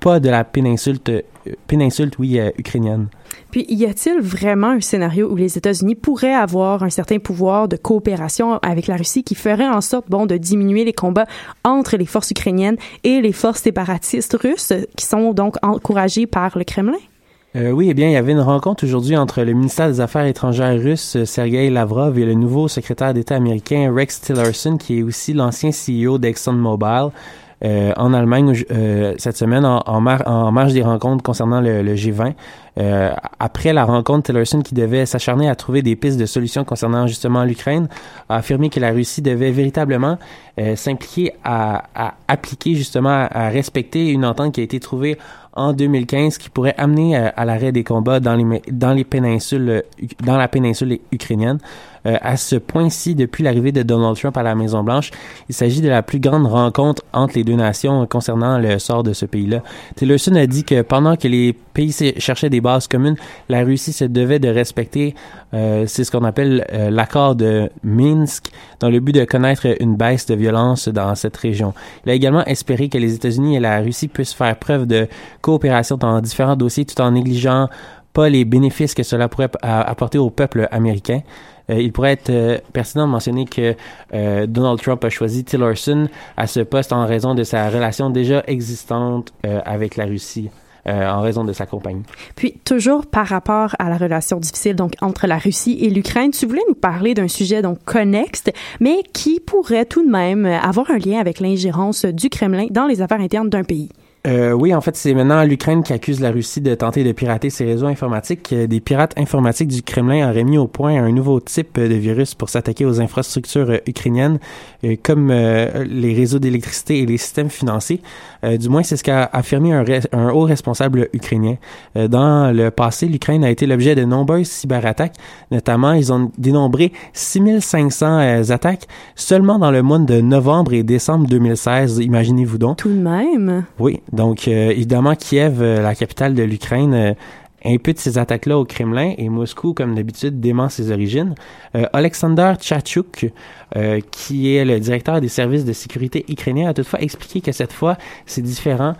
pas de la péninsule, euh, euh, ukrainienne. Puis, y a-t-il vraiment un scénario où les États-Unis pourraient avoir un certain pouvoir de coopération avec la Russie qui ferait en sorte, bon, de diminuer les combats entre les forces ukrainiennes et les forces séparatistes russes qui sont donc encouragées par le Kremlin? Euh, oui, eh bien, il y avait une rencontre aujourd'hui entre le ministère des Affaires étrangères russe, Sergei Lavrov, et le nouveau secrétaire d'État américain Rex Tillerson, qui est aussi l'ancien CEO d'ExxonMobil. Euh, en Allemagne euh, cette semaine en, en, mar en, marge des rencontres concernant le G20. Euh, après la rencontre, Tillerson, qui devait s'acharner à trouver des pistes de solutions concernant justement l'Ukraine, a affirmé que la Russie devait véritablement euh, s'impliquer à, appliquer justement, à, respecter une entente qui a été trouvée en 2015 qui pourrait amener euh, à l'arrêt des combats dans les dans les péninsules dans la péninsule ukrainienne. À ce point-ci, depuis l'arrivée de Donald Trump à la Maison Blanche, il s'agit de la plus grande rencontre entre les deux nations concernant le sort de ce pays-là. Tillerson a dit que pendant que les pays cherchaient des bases communes, la Russie se devait de respecter, euh, c'est ce qu'on appelle euh, l'accord de Minsk, dans le but de connaître une baisse de violence dans cette région. Il a également espéré que les États-Unis et la Russie puissent faire preuve de coopération dans différents dossiers tout en négligeant pas les bénéfices que cela pourrait apporter au peuple américain. Euh, il pourrait être pertinent de mentionner que Donald Trump a choisi Tillerson à ce poste en raison de sa relation déjà existante avec la Russie. En raison de sa compagnie. Puis, toujours par rapport à la relation difficile donc entre la Russie et l'Ukraine, tu voulais nous parler d'un sujet donc connexe, mais qui pourrait tout de même avoir un lien avec l'ingérence du Kremlin dans les affaires internes d'un pays. Euh, oui, en fait, c'est maintenant l'Ukraine qui accuse la Russie de tenter de pirater ses réseaux informatiques. Euh, des pirates informatiques du Kremlin auraient mis au point un nouveau type de virus pour s'attaquer aux infrastructures euh, ukrainiennes, comme les réseaux d'électricité et les systèmes financiers. Du moins, c'est ce qu'a affirmé un, un, haut responsable ukrainien. dans le passé, l'Ukraine a été l'objet de nombreuses cyberattaques. Notamment, ils ont dénombré 6500 attaques seulement dans le mois de novembre et décembre 2016. Imaginez-vous donc. Tout de même? Oui. Donc, euh, évidemment, Kiev, euh, la capitale de l'Ukraine, euh, impute ces attaques-là au Kremlin et Moscou, comme d'habitude, dément ses origines. Alexander Tchatchouk, qui est le directeur des services de sécurité ukrainiens, a toutefois expliqué que cette fois, c'est différent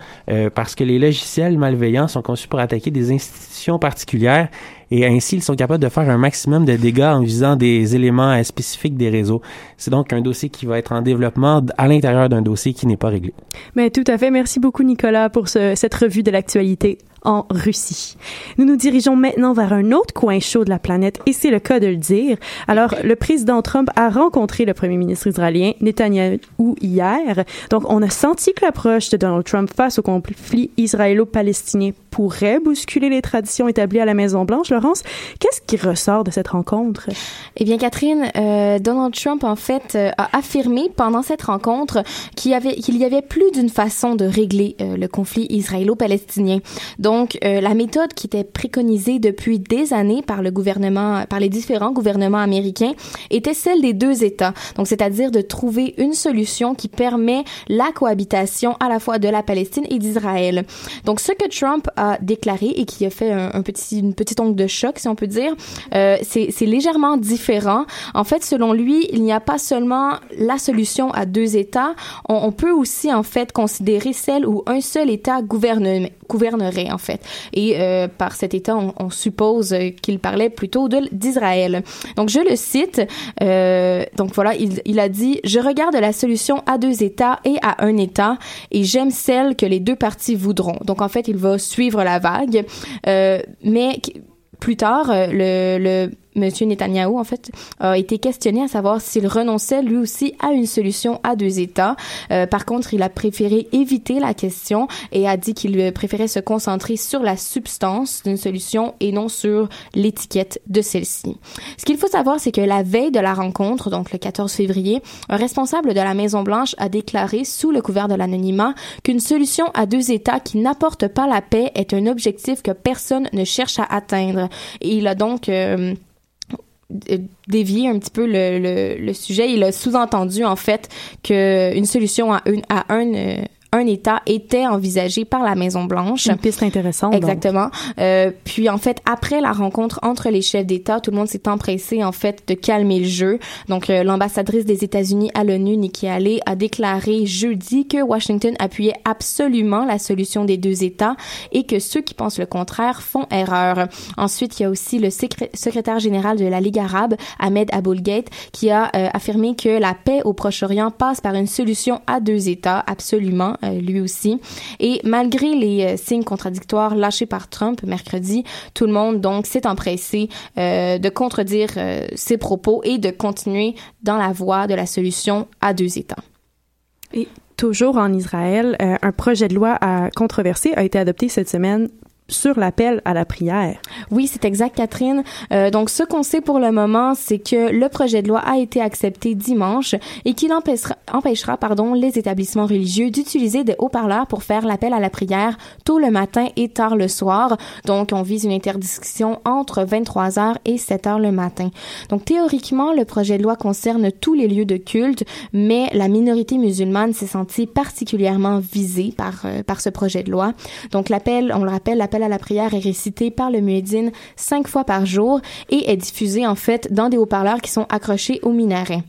parce que les logiciels malveillants sont conçus pour attaquer des institutions particulières et ainsi ils sont capables de faire un maximum de dégâts en visant des éléments spécifiques des réseaux. C'est donc un dossier qui va être en développement à l'intérieur d'un dossier qui n'est pas réglé. Mais tout à fait. Merci beaucoup Nicolas pour ce, cette revue de l'actualité en Russie. Nous nous dirigeons maintenant vers un autre coin chaud de la planète et c'est le cas de le dire. Alors, le président Trump a rencontré le premier ministre israélien Netanyahu hier. Donc, on a senti que l'approche de Donald Trump face au conflit israélo-palestinien pourrait bousculer les traditions établies à la Maison-Blanche. Laurence, qu'est-ce qui ressort de cette rencontre? Eh bien, Catherine, euh, Donald Trump, en fait, euh, a affirmé pendant cette rencontre qu'il y avait, qu'il y avait plus d'une façon de régler euh, le conflit israélo-palestinien. Donc, la méthode qui était préconisée depuis des années par le gouvernement, par les différents gouvernements américains, était celle des deux États. Donc, c'est-à-dire de trouver une solution qui permet la cohabitation à la fois de la Palestine et d'Israël. Donc, ce que Trump a déclaré et qui a fait un, petit, une petite de choc, si on peut dire, euh, c'est légèrement différent. En fait, selon lui, il n'y a pas seulement la solution à deux États, on peut aussi en fait considérer celle où un seul État gouverne, gouvernerait en fait. Et euh, par cet État, on, suppose qu'il parlait plutôt d'Israël. Donc je le cite. Euh, donc voilà, il, a dit je regarde la solution à deux États et à un État et j'aime celle que les deux parties voudront. Donc en fait, il va suivre la vague, euh, mais plus tard, euh, le Monsieur Netanyahou, en fait, a été questionné à savoir s'il renonçait lui aussi à une solution à deux États. Euh, par contre, il a préféré éviter la question et a dit qu'il préférait se concentrer sur la substance d'une solution et non sur l'étiquette de celle-ci. Ce qu'il faut savoir, c'est que la veille de la rencontre, donc le 14 février, un responsable de la Maison-Blanche a déclaré sous le couvert de l'anonymat qu'une solution à deux États qui n'apporte pas la paix est un objectif que personne ne cherche à atteindre. Et il a donc euh, dévier un petit peu le, le, le sujet. Il a sous-entendu en fait que une solution à, une, à un euh, un État était envisagé par la Maison Blanche. Une piste intéressante. Exactement. Euh, puis en fait, après la rencontre entre les chefs d'État, tout le monde s'est empressé en fait de calmer le jeu. Donc euh, l'ambassadrice des États-Unis à l'ONU, Nikki Haley, a déclaré jeudi que Washington appuyait absolument la solution des deux États et que ceux qui pensent le contraire font erreur. Ensuite, il y a aussi le secrétaire général de la Ligue arabe, Ahmed Aboulgate, qui a euh, affirmé que la paix au Proche-Orient passe par une solution à deux États, absolument euh, lui aussi. Et malgré les euh, signes contradictoires lâchés par Trump mercredi, tout le monde donc s'est empressé euh, de contredire ses propos et de continuer dans la voie de la solution à deux États. Et toujours en Israël, un projet de loi à controversé a été adopté cette semaine sur l'appel à la prière. Oui, c'est exact, Catherine. Euh, donc, ce qu'on sait pour le moment, c'est que le projet de loi a été accepté dimanche et qu'il empêchera, empêchera pardon, les établissements religieux d'utiliser des haut-parleurs pour faire l'appel à la prière tôt le matin et tard le soir. Donc, on vise une interdiction entre 23 h et 7 h le matin. Donc, théoriquement, le projet de loi concerne tous les lieux de culte, mais la minorité musulmane s'est sentie particulièrement visée par, euh, par ce projet de loi. Donc, l'appel, on le rappelle, l'appel à la prière est récité par le muezzin cinq fois par jour et est diffusé en fait dans des haut-parleurs qui sont accrochés au minaret.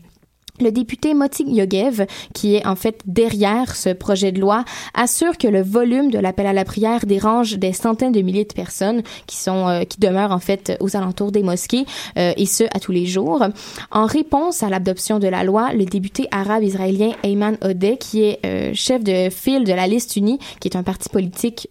Le député Moti Yogev, qui est en fait derrière ce projet de loi, assure que le volume de l'appel à la prière dérange des centaines de milliers de personnes qui sont euh, qui demeurent en fait aux alentours des mosquées euh, et ce à tous les jours. En réponse à l'adoption de la loi, le député arabe israélien Ayman Odeh, qui est euh, chef de file de la liste unie, qui est un parti politique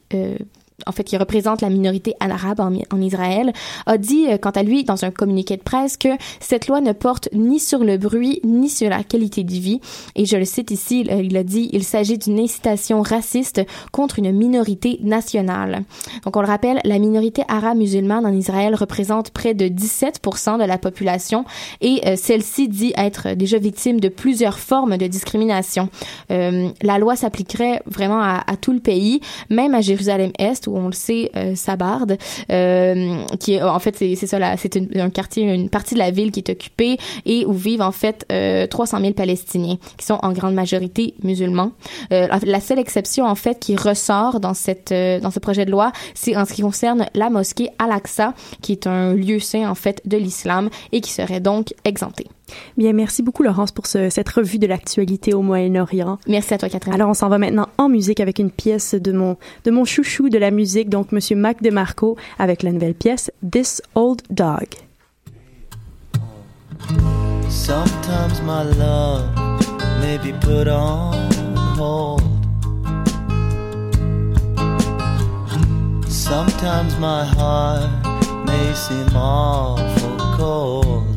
en fait, qui représente la minorité arabe en, Israël, a dit, euh, quant à lui, dans un communiqué de presse, que cette loi ne porte ni sur le bruit, ni sur la qualité de vie. Et je le cite ici, il a dit, il s'agit d'une incitation raciste contre une minorité nationale. Donc, on le rappelle, la minorité arabe musulmane en Israël représente près de 17% de la population et euh, celle-ci dit être déjà victime de plusieurs formes de discrimination. Euh, la loi s'appliquerait vraiment à tout le pays, même à Jérusalem-Est, où on le sait, euh, Sabarde, euh, qui est en fait c'est ça, c'est un quartier, une partie de la ville qui est occupée et où vivent en fait euh, 300 000 Palestiniens qui sont en grande majorité musulmans. Euh, la seule exception en fait qui ressort dans cette euh, dans ce projet de loi, c'est en ce qui concerne la mosquée Al-Aqsa, qui est un lieu saint en fait de l'islam et qui serait donc exempté. Bien, merci beaucoup Laurence pour ce, cette revue de l'actualité au Moyen-Orient. Merci à toi Catherine. Alors on s'en va maintenant en musique avec une pièce de mon de mon chouchou de la musique, donc Monsieur Mac DeMarco avec la nouvelle pièce This Old Dog. Sometimes my love may be put on hold. Sometimes my heart may seem awful cold.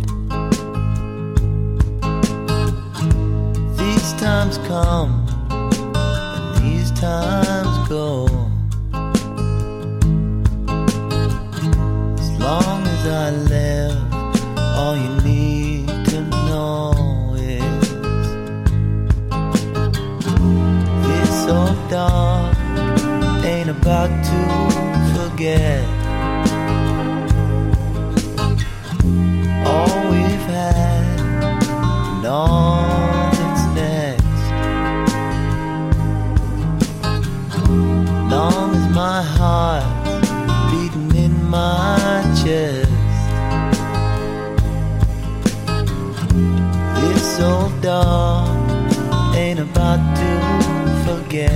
Times come and these times go. As long as I live, all you need to know is this old dog ain't about to forget my chest. This old dog ain't about to forget.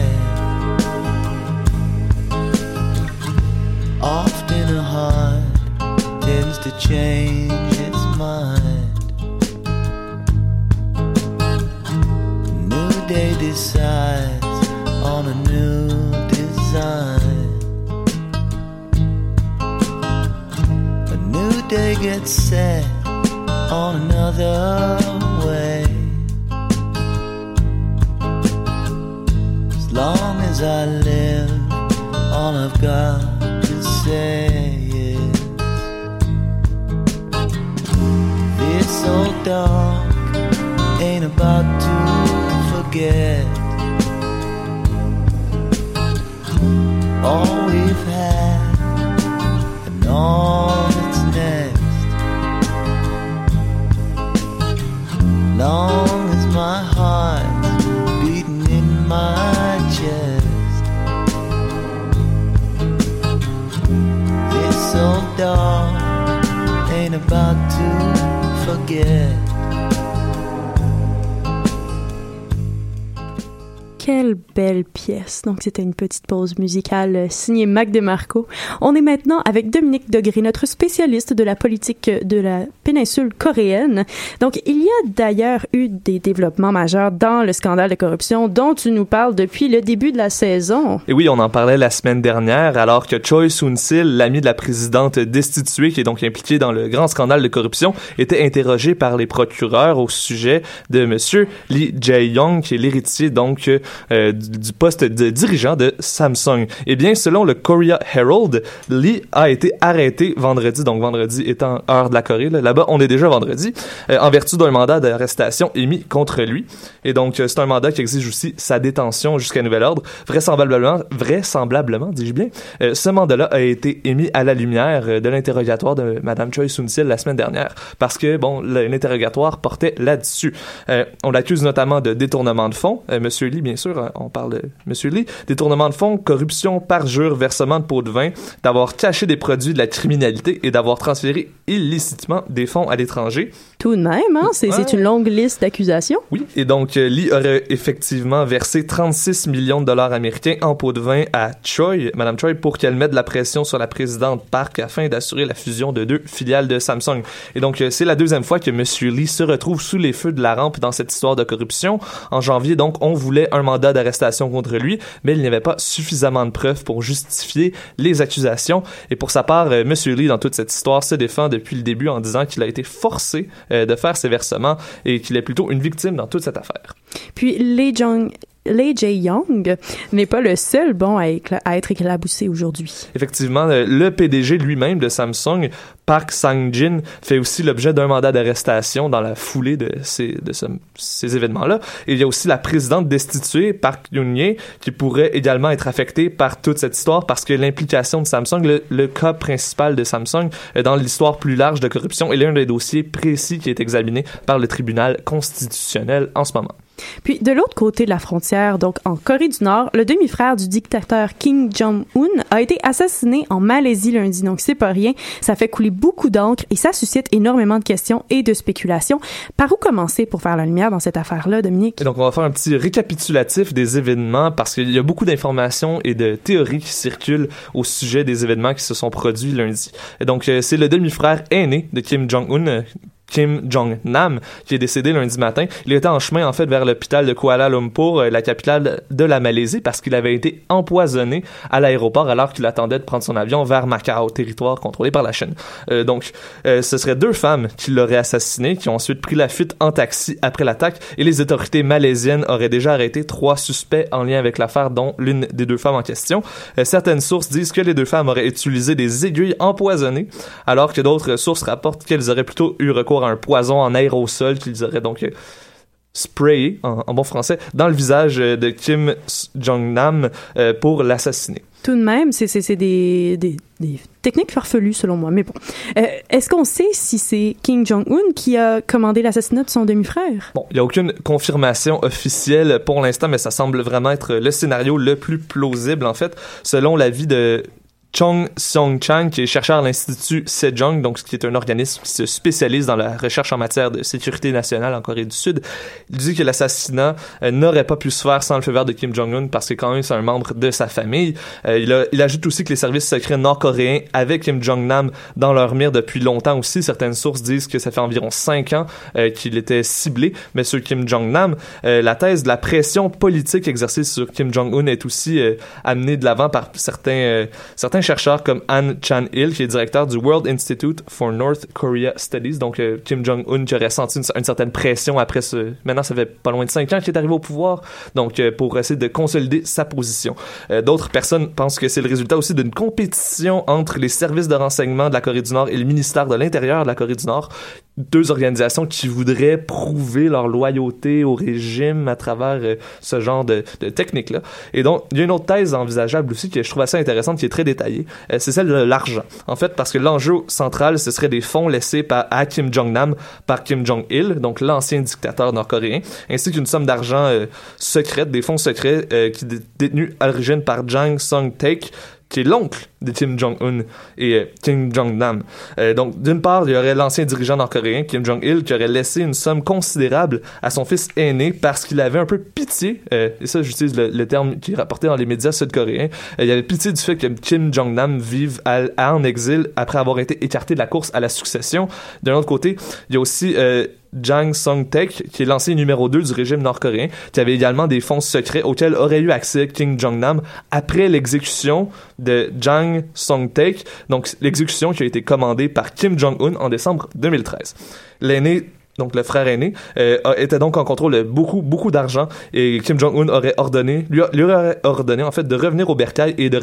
Often a heart tends to change its mind. New day decides on a new day gets set on another way. As long as I live, all I've got to say is this old dog ain't about to forget all we've had and all Long as my heart's beating in my chest. This old dog ain't about to forget. Quelle belle pièce. Donc, c'était une petite pause musicale euh, signée Mac DeMarco. On est maintenant avec Dominique Degré, notre spécialiste de la politique de la péninsule coréenne. Donc, il y a d'ailleurs eu des développements majeurs dans le scandale de corruption dont tu nous parles depuis le début de la saison. Et oui, on en parlait la semaine dernière, alors que Choi Soon-sil, l'ami de la présidente destituée, qui est donc impliqué dans le grand scandale de corruption, était interrogé par les procureurs au sujet de Monsieur Lee Jae-yong, qui est l'héritier donc euh, du, du poste de dirigeant de Samsung. Eh bien, selon le Korea Herald, Lee a été arrêté vendredi, donc vendredi étant heure de la Corée, là, là-bas on est déjà vendredi, euh, en vertu d'un mandat d'arrestation émis contre lui. Et donc, euh, c'est un mandat qui exige aussi sa détention jusqu'à nouvel ordre. Vraisemblablement, vraisemblablement, dis-je bien, euh, ce mandat-là a été émis à la lumière euh, de l'interrogatoire de Madame Choi Soon-sil la semaine dernière, parce que, bon, l'interrogatoire portait là-dessus. Euh, on l'accuse notamment de détournement de fonds. Euh, Monsieur Lee, bien sûr, sûr, hein, on parle de M. Lee, détournement de fonds, corruption, parjure, versement de pots de vin, d'avoir caché des produits de la criminalité et d'avoir transféré illicitement des fonds à l'étranger. Tout de même, hein? C'est Ouais. une longue liste d'accusations. Oui, et donc euh, Lee aurait effectivement versé 36 millions de dollars américains en pots de vin à Choi, Madame Choi, pour qu'elle mette de la pression sur la présidente Park afin d'assurer la fusion de deux filiales de Samsung. Et donc euh, c'est la deuxième fois que Monsieur Lee se retrouve sous les feux de la rampe dans cette histoire de corruption. En janvier, donc, on voulait un mandat d'arrestation contre lui, mais il n'y avait pas suffisamment de preuves pour justifier les accusations. Et pour sa part, euh, Monsieur Lee, dans toute cette histoire, se défend depuis le début en disant qu'il a été forcé euh, de faire ses versements et qu'il est plutôt une victime dans toute cette affaire. Puis Lee Jong Lee Jae-young n'est pas le seul bon à, être éclaboussé aujourd'hui. Effectivement, le PDG lui-même de Samsung, Park Sang-jin, fait aussi l'objet d'un mandat d'arrestation dans la foulée de ces, événements-là. Il y a aussi la présidente destituée, Park Yoon-hye, qui pourrait également être affectée par toute cette histoire parce que l'implication de Samsung, le, le cas principal de Samsung dans l'histoire plus large de corruption, est l'un des dossiers précis qui est examiné par le tribunal constitutionnel en ce moment. Puis de l'autre côté de la frontière, donc en Corée du Nord, le demi-frère du dictateur Kim Jong-un a été assassiné en Malaisie lundi. Donc c'est pas rien, ça fait couler beaucoup d'encre et ça suscite énormément de questions et de spéculations. Par où commencer pour faire la lumière dans cette affaire-là, Dominique? Et donc, on va faire un petit récapitulatif des événements parce qu'il y a beaucoup d'informations et de théories qui circulent au sujet des événements qui se sont produits lundi. Et donc, euh, c'est le demi-frère aîné de Kim Jong-un, euh, Kim Jong-nam, qui est décédé lundi matin. Il était en chemin, en fait, vers l'hôpital de Kuala Lumpur, euh, la capitale de la Malaisie, parce qu'il avait été empoisonné à l'aéroport alors qu'il attendait de prendre son avion vers Macao, territoire contrôlé par la Chine. Euh, donc, euh, ce serait deux femmes qui l'auraient assassiné, qui ont ensuite pris la fuite en taxi après l'attaque, et les autorités malaisiennes auraient déjà arrêté trois suspects en lien avec l'affaire, dont l'une des deux femmes en question. Euh, certaines sources disent que les deux femmes auraient utilisé des aiguilles empoisonnées, alors que d'autres sources rapportent qu'elles auraient plutôt eu recours à un poison en aérosol qu'ils auraient donc euh, sprayé, en, en bon français, dans le visage euh, de Kim Jong-nam euh, pour l'assassiner. Tout de même, c'est des, des, des techniques farfelues selon moi. Mais bon, Euh, est-ce qu'on sait si c'est Kim Jong-un qui a commandé l'assassinat de son demi-frère? Bon, il n'y a aucune confirmation officielle pour l'instant, mais ça semble vraiment être le scénario le plus plausible, en fait, selon l'avis de Chong Seong-chang, qui est chercheur à l'Institut Sejong, donc qui est un organisme qui se spécialise dans la recherche en matière de sécurité nationale en Corée du Sud. Il dit que l'assassinat euh, n'aurait pas pu se faire sans le feu vert de Kim Jong-un parce que quand même c'est un membre de sa famille. Euh, il, ajoute aussi que les services secrets nord-coréens avaient Kim Jong-nam dans leur mire depuis longtemps aussi. Certaines sources disent que ça fait environ cinq ans euh, qu'il était ciblé. Mais sur Kim Jong-nam, la thèse de la pression politique exercée sur Kim Jong-un est aussi amenée de l'avant par certains, certains chercheurs comme Han Chan-il, qui est directeur du World Institute for North Korea Studies. Donc, euh, Kim Jong-un qui aurait senti une, certaine pression après ce... Maintenant, ça fait pas loin de cinq ans qu'il est arrivé au pouvoir. Donc, euh, pour essayer de consolider sa position. Euh, D'autres personnes pensent que c'est le résultat aussi d'une compétition entre les services de renseignement de la Corée du Nord et le ministère de l'Intérieur de la Corée du Nord. Deux organisations qui voudraient prouver leur loyauté au régime à travers euh, ce genre de, de technique-là. Et donc, il y a une autre thèse envisageable aussi que je trouve assez intéressante, qui est très détaillée. Euh, c'est celle de l'argent. En fait, parce que l'enjeu central, ce serait des fonds laissés par, à Kim Jong-nam par Kim Jong-il, donc l'ancien dictateur nord-coréen, ainsi qu'une somme d'argent euh, secrète, des fonds secrets euh, qui détenus à l'origine par Jang Song-taek, qui est l'oncle de Kim Jong-un et euh, Kim Jong-nam. Euh, donc, d'une part, il y aurait l'ancien dirigeant nord-coréen, Kim Jong-il, qui aurait laissé une somme considérable à son fils aîné parce qu'il avait un peu pitié, euh, et ça, j'utilise le, terme qui est rapporté dans les médias sud-coréens, il avait pitié du fait que Kim Jong-nam vive à- en exil après avoir été écarté de la course à la succession. D'un autre côté, il y a aussi... Jang Song-taek, qui est l'ancien numéro 2 du régime nord-coréen, qui avait également des fonds secrets auxquels aurait eu accès Kim Jong-nam après l'exécution de Jang Song-taek, donc l'exécution qui a été commandée par Kim Jong-un en décembre 2013. L'aîné donc le frère aîné, euh, était donc en contrôle de beaucoup, beaucoup d'argent et Kim Jong-un aurait ordonné, lui, aurait ordonné en fait de revenir au bercail et de,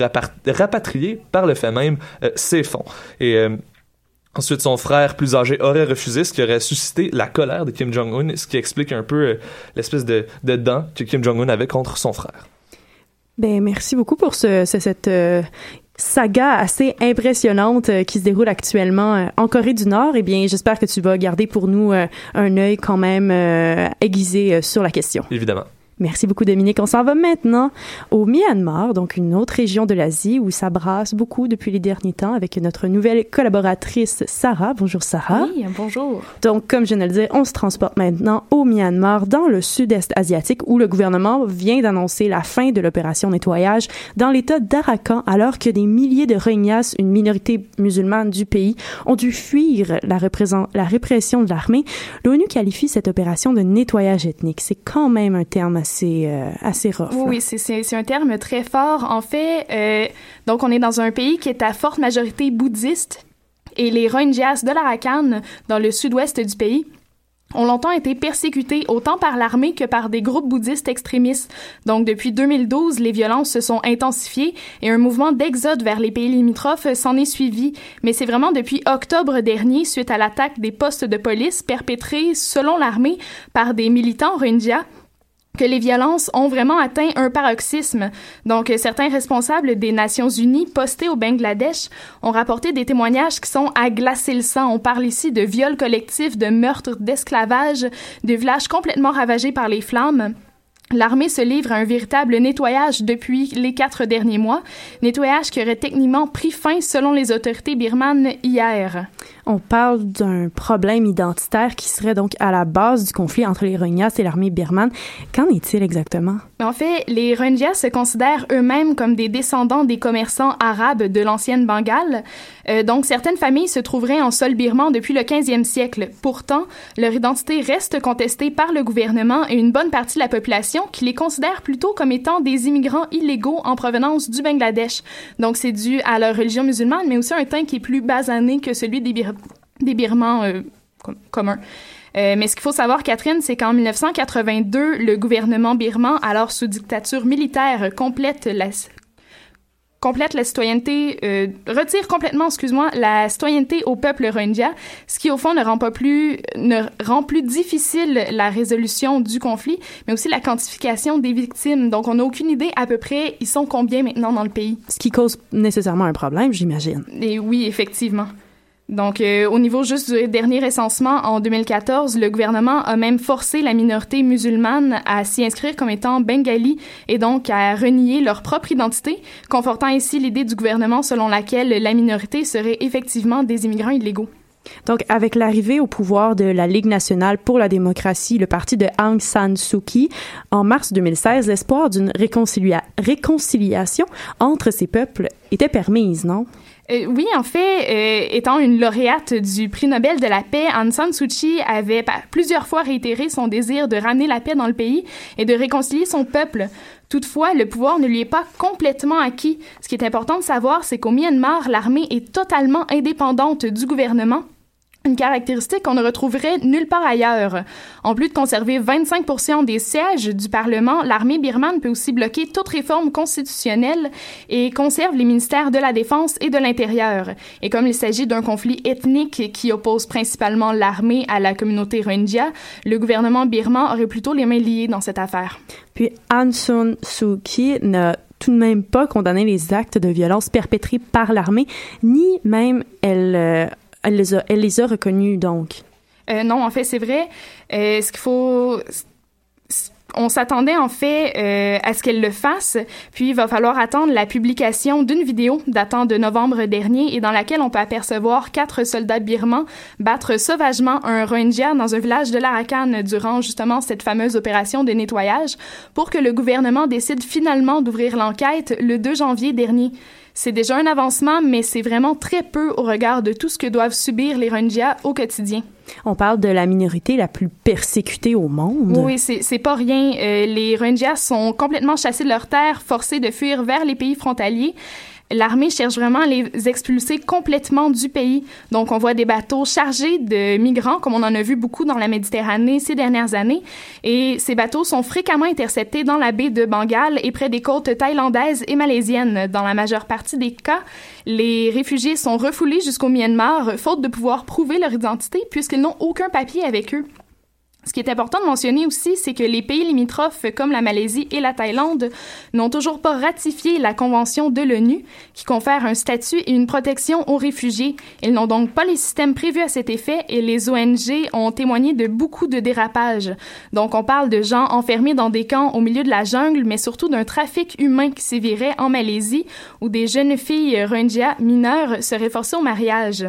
rapatrier par le fait même euh, ses fonds. Euh, Ensuite, son frère plus âgé aurait refusé, ce qui aurait suscité la colère de Kim Jong-un, ce qui explique un peu euh, l'espèce de, de dent que Kim Jong-un avait contre son frère. Ben merci beaucoup pour ce, ce- cette euh, saga assez impressionnante euh, qui se déroule actuellement en Corée du Nord. Eh bien, j'espère que tu vas garder pour nous un œil quand même aiguisé sur la question. Évidemment. Merci beaucoup, Dominique. On s'en va maintenant au Myanmar, donc une autre région de l'Asie où ça brasse beaucoup depuis les derniers temps avec notre nouvelle collaboratrice Sarah. Bonjour, Sarah. Oui, bonjour. Donc, comme je viens de le dire, on se transporte maintenant au Myanmar, dans le sud-est asiatique, où le gouvernement vient d'annoncer la fin de l'opération nettoyage dans l'état d'Arakan, alors que des milliers de Rohingyas, une minorité musulmane du pays, ont dû fuir la, la répression de l'armée. L'ONU qualifie cette opération de nettoyage ethnique. C'est quand même un terme assez, euh, assez rough. Oui, c'est un terme très fort. En fait, euh, donc on est dans un pays qui est à forte majorité bouddhiste et les Rohingyas de l'Arakan, dans le sud-ouest du pays, ont longtemps été persécutés autant par l'armée que par des groupes bouddhistes extrémistes. Donc depuis 2012, les violences se sont intensifiées et un mouvement d'exode vers les pays limitrophes s'en est suivi. Mais c'est vraiment depuis octobre dernier, suite à l'attaque des postes de police perpétrés, selon l'armée, par des militants Rohingyas, que les violences ont vraiment atteint un paroxysme. Donc, certains responsables des Nations Unies postés au Bangladesh ont rapporté des témoignages qui sont à glacer le sang. On parle ici de viols collectifs, de meurtres, d'esclavage, de villages complètement ravagés par les flammes. L'armée se livre à un véritable nettoyage depuis les quatre derniers mois, nettoyage qui aurait techniquement pris fin selon les autorités birmanes hier. On parle d'un problème identitaire qui serait donc à la base du conflit entre les Rohingyas et l'armée birmane. Qu'en est-il exactement? En fait, les Rohingyas se considèrent eux-mêmes comme des descendants des commerçants arabes de l'ancienne Bengale. Euh, donc, certaines familles se trouveraient en sol birman depuis le 15e siècle. Pourtant, leur identité reste contestée par le gouvernement et une bonne partie de la population qui les considère plutôt comme étant des immigrants illégaux en provenance du Bangladesh. Donc, c'est dû à leur religion musulmane, mais aussi un teint qui est plus basané que celui des, Bir des Birmans euh, communs. Euh, mais ce qu'il faut savoir, Catherine, c'est qu'en 1982, le gouvernement birman, alors sous dictature militaire, complète la, complète la citoyenneté, euh, retire complètement, excuse-moi, la citoyenneté au peuple Rohingya, ce qui au fond ne rend pas plus, ne rend plus difficile la résolution du conflit, mais aussi la quantification des victimes. Donc on n'a aucune idée à peu près ils sont combien maintenant dans le pays. Ce qui cause nécessairement un problème, j'imagine. Et oui, effectivement. Donc, euh, au niveau juste du dernier recensement, en 2014, le gouvernement a même forcé la minorité musulmane à s'y inscrire comme étant bengali et donc à renier leur propre identité, confortant ainsi l'idée du gouvernement selon laquelle la minorité serait effectivement des immigrants illégaux. Donc, avec l'arrivée au pouvoir de la Ligue nationale pour la démocratie, le parti de Aung San Suu Kyi, en mars 2016, l'espoir d'une réconciliation entre ces peuples était permise, non? Euh, oui, en fait, euh, étant une lauréate du prix Nobel de la paix, Aung San Suu Kyi avait plusieurs fois réitéré son désir de ramener la paix dans le pays et de réconcilier son peuple. Toutefois, le pouvoir ne lui est pas complètement acquis. Ce qui est important de savoir, c'est qu'au Myanmar, l'armée est totalement indépendante du gouvernement une caractéristique qu'on ne retrouverait nulle part ailleurs. En plus de conserver 25 des sièges du Parlement, l'armée birmane peut aussi bloquer toute réforme constitutionnelle et conserve les ministères de la Défense et de l'Intérieur. Et comme il s'agit d'un conflit ethnique qui oppose principalement l'armée à la communauté Rohingya, le gouvernement birman aurait plutôt les mains liées dans cette affaire. Puis Aung San Suu Kyi n'a tout de même pas condamné les actes de violence perpétrés par l'armée, ni même elle euh, elle les a, elle les a reconnus, donc. Euh, non, en fait, c'est vrai. Euh, ce qu'il faut on s'attendait en fait euh, à ce qu'elle le fasse, puis il va falloir attendre la publication d'une vidéo datant de novembre dernier et dans laquelle on peut apercevoir quatre soldats birmans battre sauvagement un Rohingya dans un village de l'Arakan durant justement cette fameuse opération de nettoyage pour que le gouvernement décide finalement d'ouvrir l'enquête le 2 janvier dernier. C'est déjà un avancement, mais c'est vraiment très peu au regard de tout ce que doivent subir les Rohingyas au quotidien. On parle de la minorité la plus persécutée au monde. Oui, c'est pas rien. Euh, les Rohingyas sont complètement chassés de leur terre, forcés de fuir vers les pays frontaliers l'armée cherche vraiment à les expulser complètement du pays. Donc, on voit des bateaux chargés de migrants, comme on en a vu beaucoup dans la Méditerranée ces dernières années. Et ces bateaux sont fréquemment interceptés dans la baie de Bengale et près des côtes thaïlandaises et malaisiennes. Dans la majeure partie des cas, les réfugiés sont refoulés jusqu'au Myanmar, faute de pouvoir prouver leur identité, puisqu'ils n'ont aucun papier avec eux. Ce qui est important de mentionner aussi, c'est que les pays limitrophes comme la Malaisie et la Thaïlande n'ont toujours pas ratifié la Convention de l'ONU qui confère un statut et une protection aux réfugiés. Ils n'ont donc pas les systèmes prévus à cet effet et les ONG ont témoigné de beaucoup de dérapages. Donc on parle de gens enfermés dans des camps au milieu de la jungle, mais surtout d'un trafic humain qui sévirait en Malaisie où des jeunes filles Rohingyas mineures seraient forcées au mariage.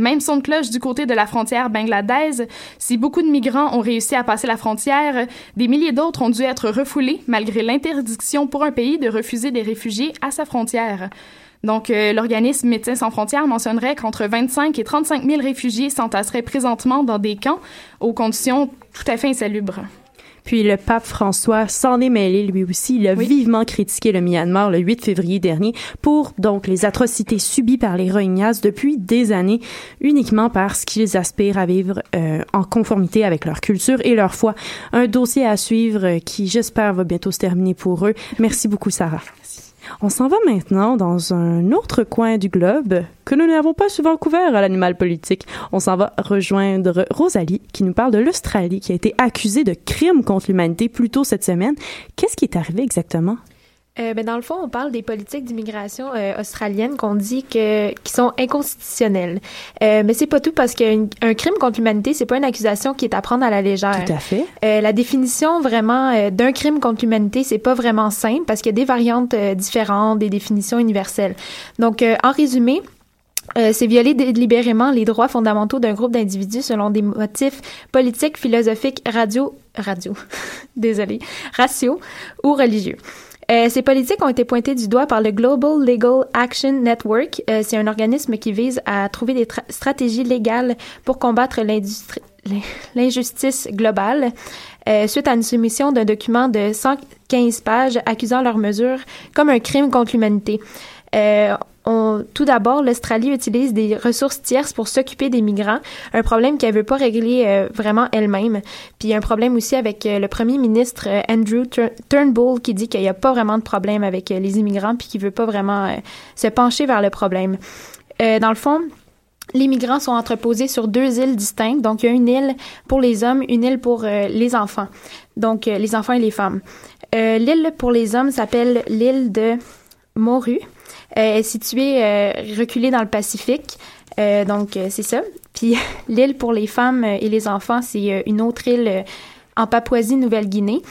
Même son de cloche du côté de la frontière bangladaise. Si beaucoup de migrants ont réussi à passer la frontière, des milliers d'autres ont dû être refoulés malgré l'interdiction pour un pays de refuser des réfugiés à sa frontière. Donc, euh, l'organisme Médecins sans frontières mentionnerait qu'entre 25 et 35 000 réfugiés s'entasseraient présentement dans des camps aux conditions tout à fait insalubres. Puis le pape François s'en est mêlé lui aussi. Il a vivement critiqué le Myanmar le 8 février dernier pour donc les atrocités subies par les Rohingyas depuis des années, uniquement parce qu'ils aspirent à vivre euh, en conformité avec leur culture et leur foi. Un dossier à suivre euh, qui, j'espère, va bientôt se terminer pour eux. Merci beaucoup, Sarah. On s'en va maintenant dans un autre coin du globe que nous n'avons pas souvent couvert à l'animal politique. On s'en va rejoindre Rosalie qui nous parle de l'Australie qui a été accusée de crimes contre l'humanité plus tôt cette semaine. Qu'est-ce qui est arrivé exactement? Euh, ben dans le fond, on parle des politiques d'immigration euh, australiennes qu'on dit que qui sont inconstitutionnelles. Euh, mais c'est pas tout parce qu'un un crime contre l'humanité, c'est pas une accusation qui est à prendre à la légère. Tout à fait. Euh, la définition vraiment euh, d'un crime contre l'humanité, c'est pas vraiment simple parce qu'il y a des variantes euh, différentes, des définitions universelles. Donc, en résumé, euh, c'est violer délibérément les droits fondamentaux d'un groupe d'individus selon des motifs politiques, philosophiques, radio, radio, désolé, raciaux ou religieux. Euh, ces politiques ont été pointées du doigt par le Global Legal Action Network. Euh, c'est un organisme qui vise à trouver des stratégies légales pour combattre l'injustice globale. Euh, suite à une soumission d'un document de 115 pages accusant leurs mesures comme un crime contre l'humanité. Tout d'abord, l'Australie utilise des ressources tierces pour s'occuper des migrants, un problème qu'elle veut pas régler euh, vraiment elle-même. Puis un problème aussi avec euh, le premier ministre euh, Andrew Turnbull qui dit qu'il n'y a pas vraiment de problème avec les immigrants puis qui veut pas vraiment se pencher vers le problème. dans le fond, les migrants sont entreposés sur deux îles distinctes. Donc, il y a une île pour les hommes, une île pour les enfants. Donc, les enfants et les femmes. l'île pour les hommes s'appelle l'île de Moru. Euh, est située euh, reculée dans le Pacifique. Euh, donc, c'est ça. Puis l'île pour les femmes et les enfants, c'est une autre île en Papouasie-Nouvelle-Guinée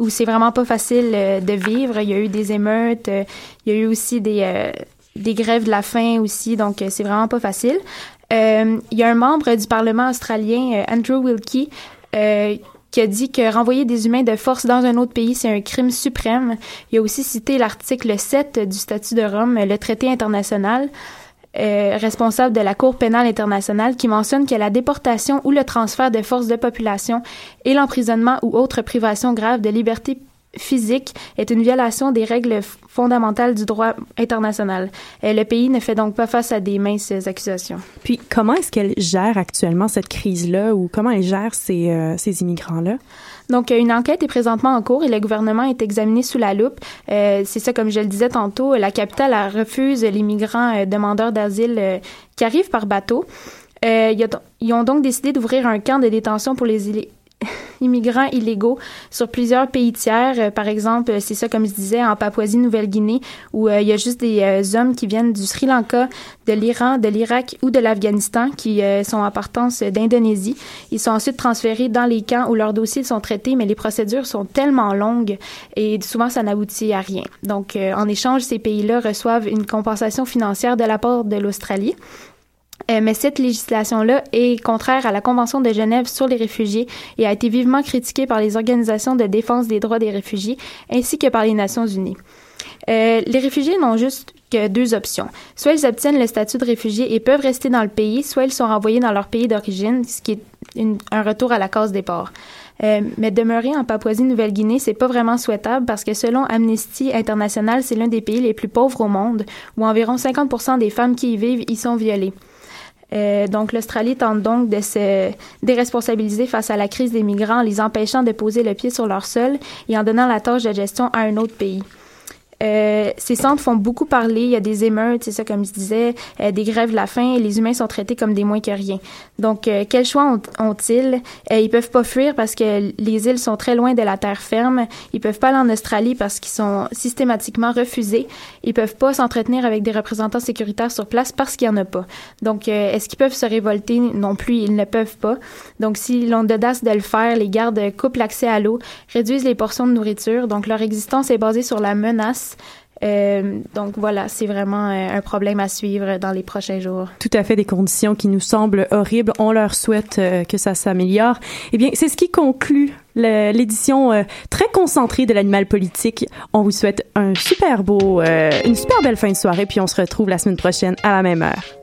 où c'est vraiment pas facile de vivre. Il y a eu des émeutes, il y a eu aussi des, des grèves de la faim aussi, donc c'est vraiment pas facile. il y a un membre du Parlement australien, Andrew Wilkie, qui a dit que renvoyer des humains de force dans un autre pays, c'est un crime suprême. Il a aussi cité l'article 7 du statut de Rome, le traité international. Euh, responsable de la Cour pénale internationale qui mentionne que la déportation ou le transfert de forces de population et l'emprisonnement ou autre privation grave de liberté physique est une violation des règles fondamentales du droit international. Et le pays ne fait donc pas face à des minces accusations. Puis comment est-ce qu'elle gère actuellement cette crise-là ou comment elle gère ces, euh, ces immigrants-là? Donc, une enquête est présentement en cours et le gouvernement est examiné sous la loupe. Euh, c'est ça, comme je le disais tantôt, la capitale refuse les migrants euh, demandeurs d'asile euh, qui arrivent par bateau. Euh, ils ont donc décidé d'ouvrir un camp de détention pour les immigrants illégaux sur plusieurs pays tiers. Euh, par exemple, c'est ça, comme je disais, en Papouasie-Nouvelle-Guinée, où euh, il y a juste des euh, hommes qui viennent du Sri Lanka, de l'Iran, de l'Irak ou de l'Afghanistan qui sont en partance d'Indonésie. Ils sont ensuite transférés dans les camps où leurs dossiers sont traités, mais les procédures sont tellement longues et souvent ça n'aboutit à rien. Donc, en échange, ces pays-là reçoivent une compensation financière de la part de l'Australie. Euh, mais cette législation-là est contraire à la Convention de Genève sur les réfugiés et a été vivement critiquée par les organisations de défense des droits des réfugiés ainsi que par les Nations unies. Euh, les réfugiés n'ont juste que deux options. Soit ils obtiennent le statut de réfugié et peuvent rester dans le pays, soit ils sont renvoyés dans leur pays d'origine, ce qui est un retour à la case départ. Euh, mais demeurer en Papouasie-Nouvelle-Guinée, c'est pas vraiment souhaitable parce que selon Amnesty International, c'est l'un des pays les plus pauvres au monde, où environ 50% des femmes qui y vivent y sont violées. Euh, donc, l'Australie tente donc de se déresponsabiliser face à la crise des migrants en les empêchant de poser le pied sur leur sol et en donnant la tâche de gestion à un autre pays. Euh, ces centres font beaucoup parler. Il y a des émeutes, c'est ça, comme je disais, euh, des grèves de la faim. Et les humains sont traités comme des moins que rien. Donc, euh, quel choix ont- ont-ils? Euh, Ils peuvent pas fuir parce que les îles sont très loin de la terre ferme. Ils peuvent pas aller en Australie parce qu'ils sont systématiquement refusés. Ils peuvent pas s'entretenir avec des représentants sécuritaires sur place parce qu'il y en a pas. Donc, euh, est-ce qu'ils peuvent se révolter? Non plus, ils ne peuvent pas. Donc, s'ils ont l'audace de le faire, les gardes coupent l'accès à l'eau, réduisent les portions de nourriture. Donc, leur existence est basée sur la menace. Euh, donc voilà, c'est vraiment euh, un problème à suivre dans les prochains jours. Tout à fait des conditions qui nous semblent horribles. On leur souhaite euh, que ça s'améliore. Eh bien, c'est ce qui conclut l'édition très concentrée de l'animal politique. On vous souhaite un super beau, une super belle fin de soirée, puis on se retrouve la semaine prochaine à la même heure.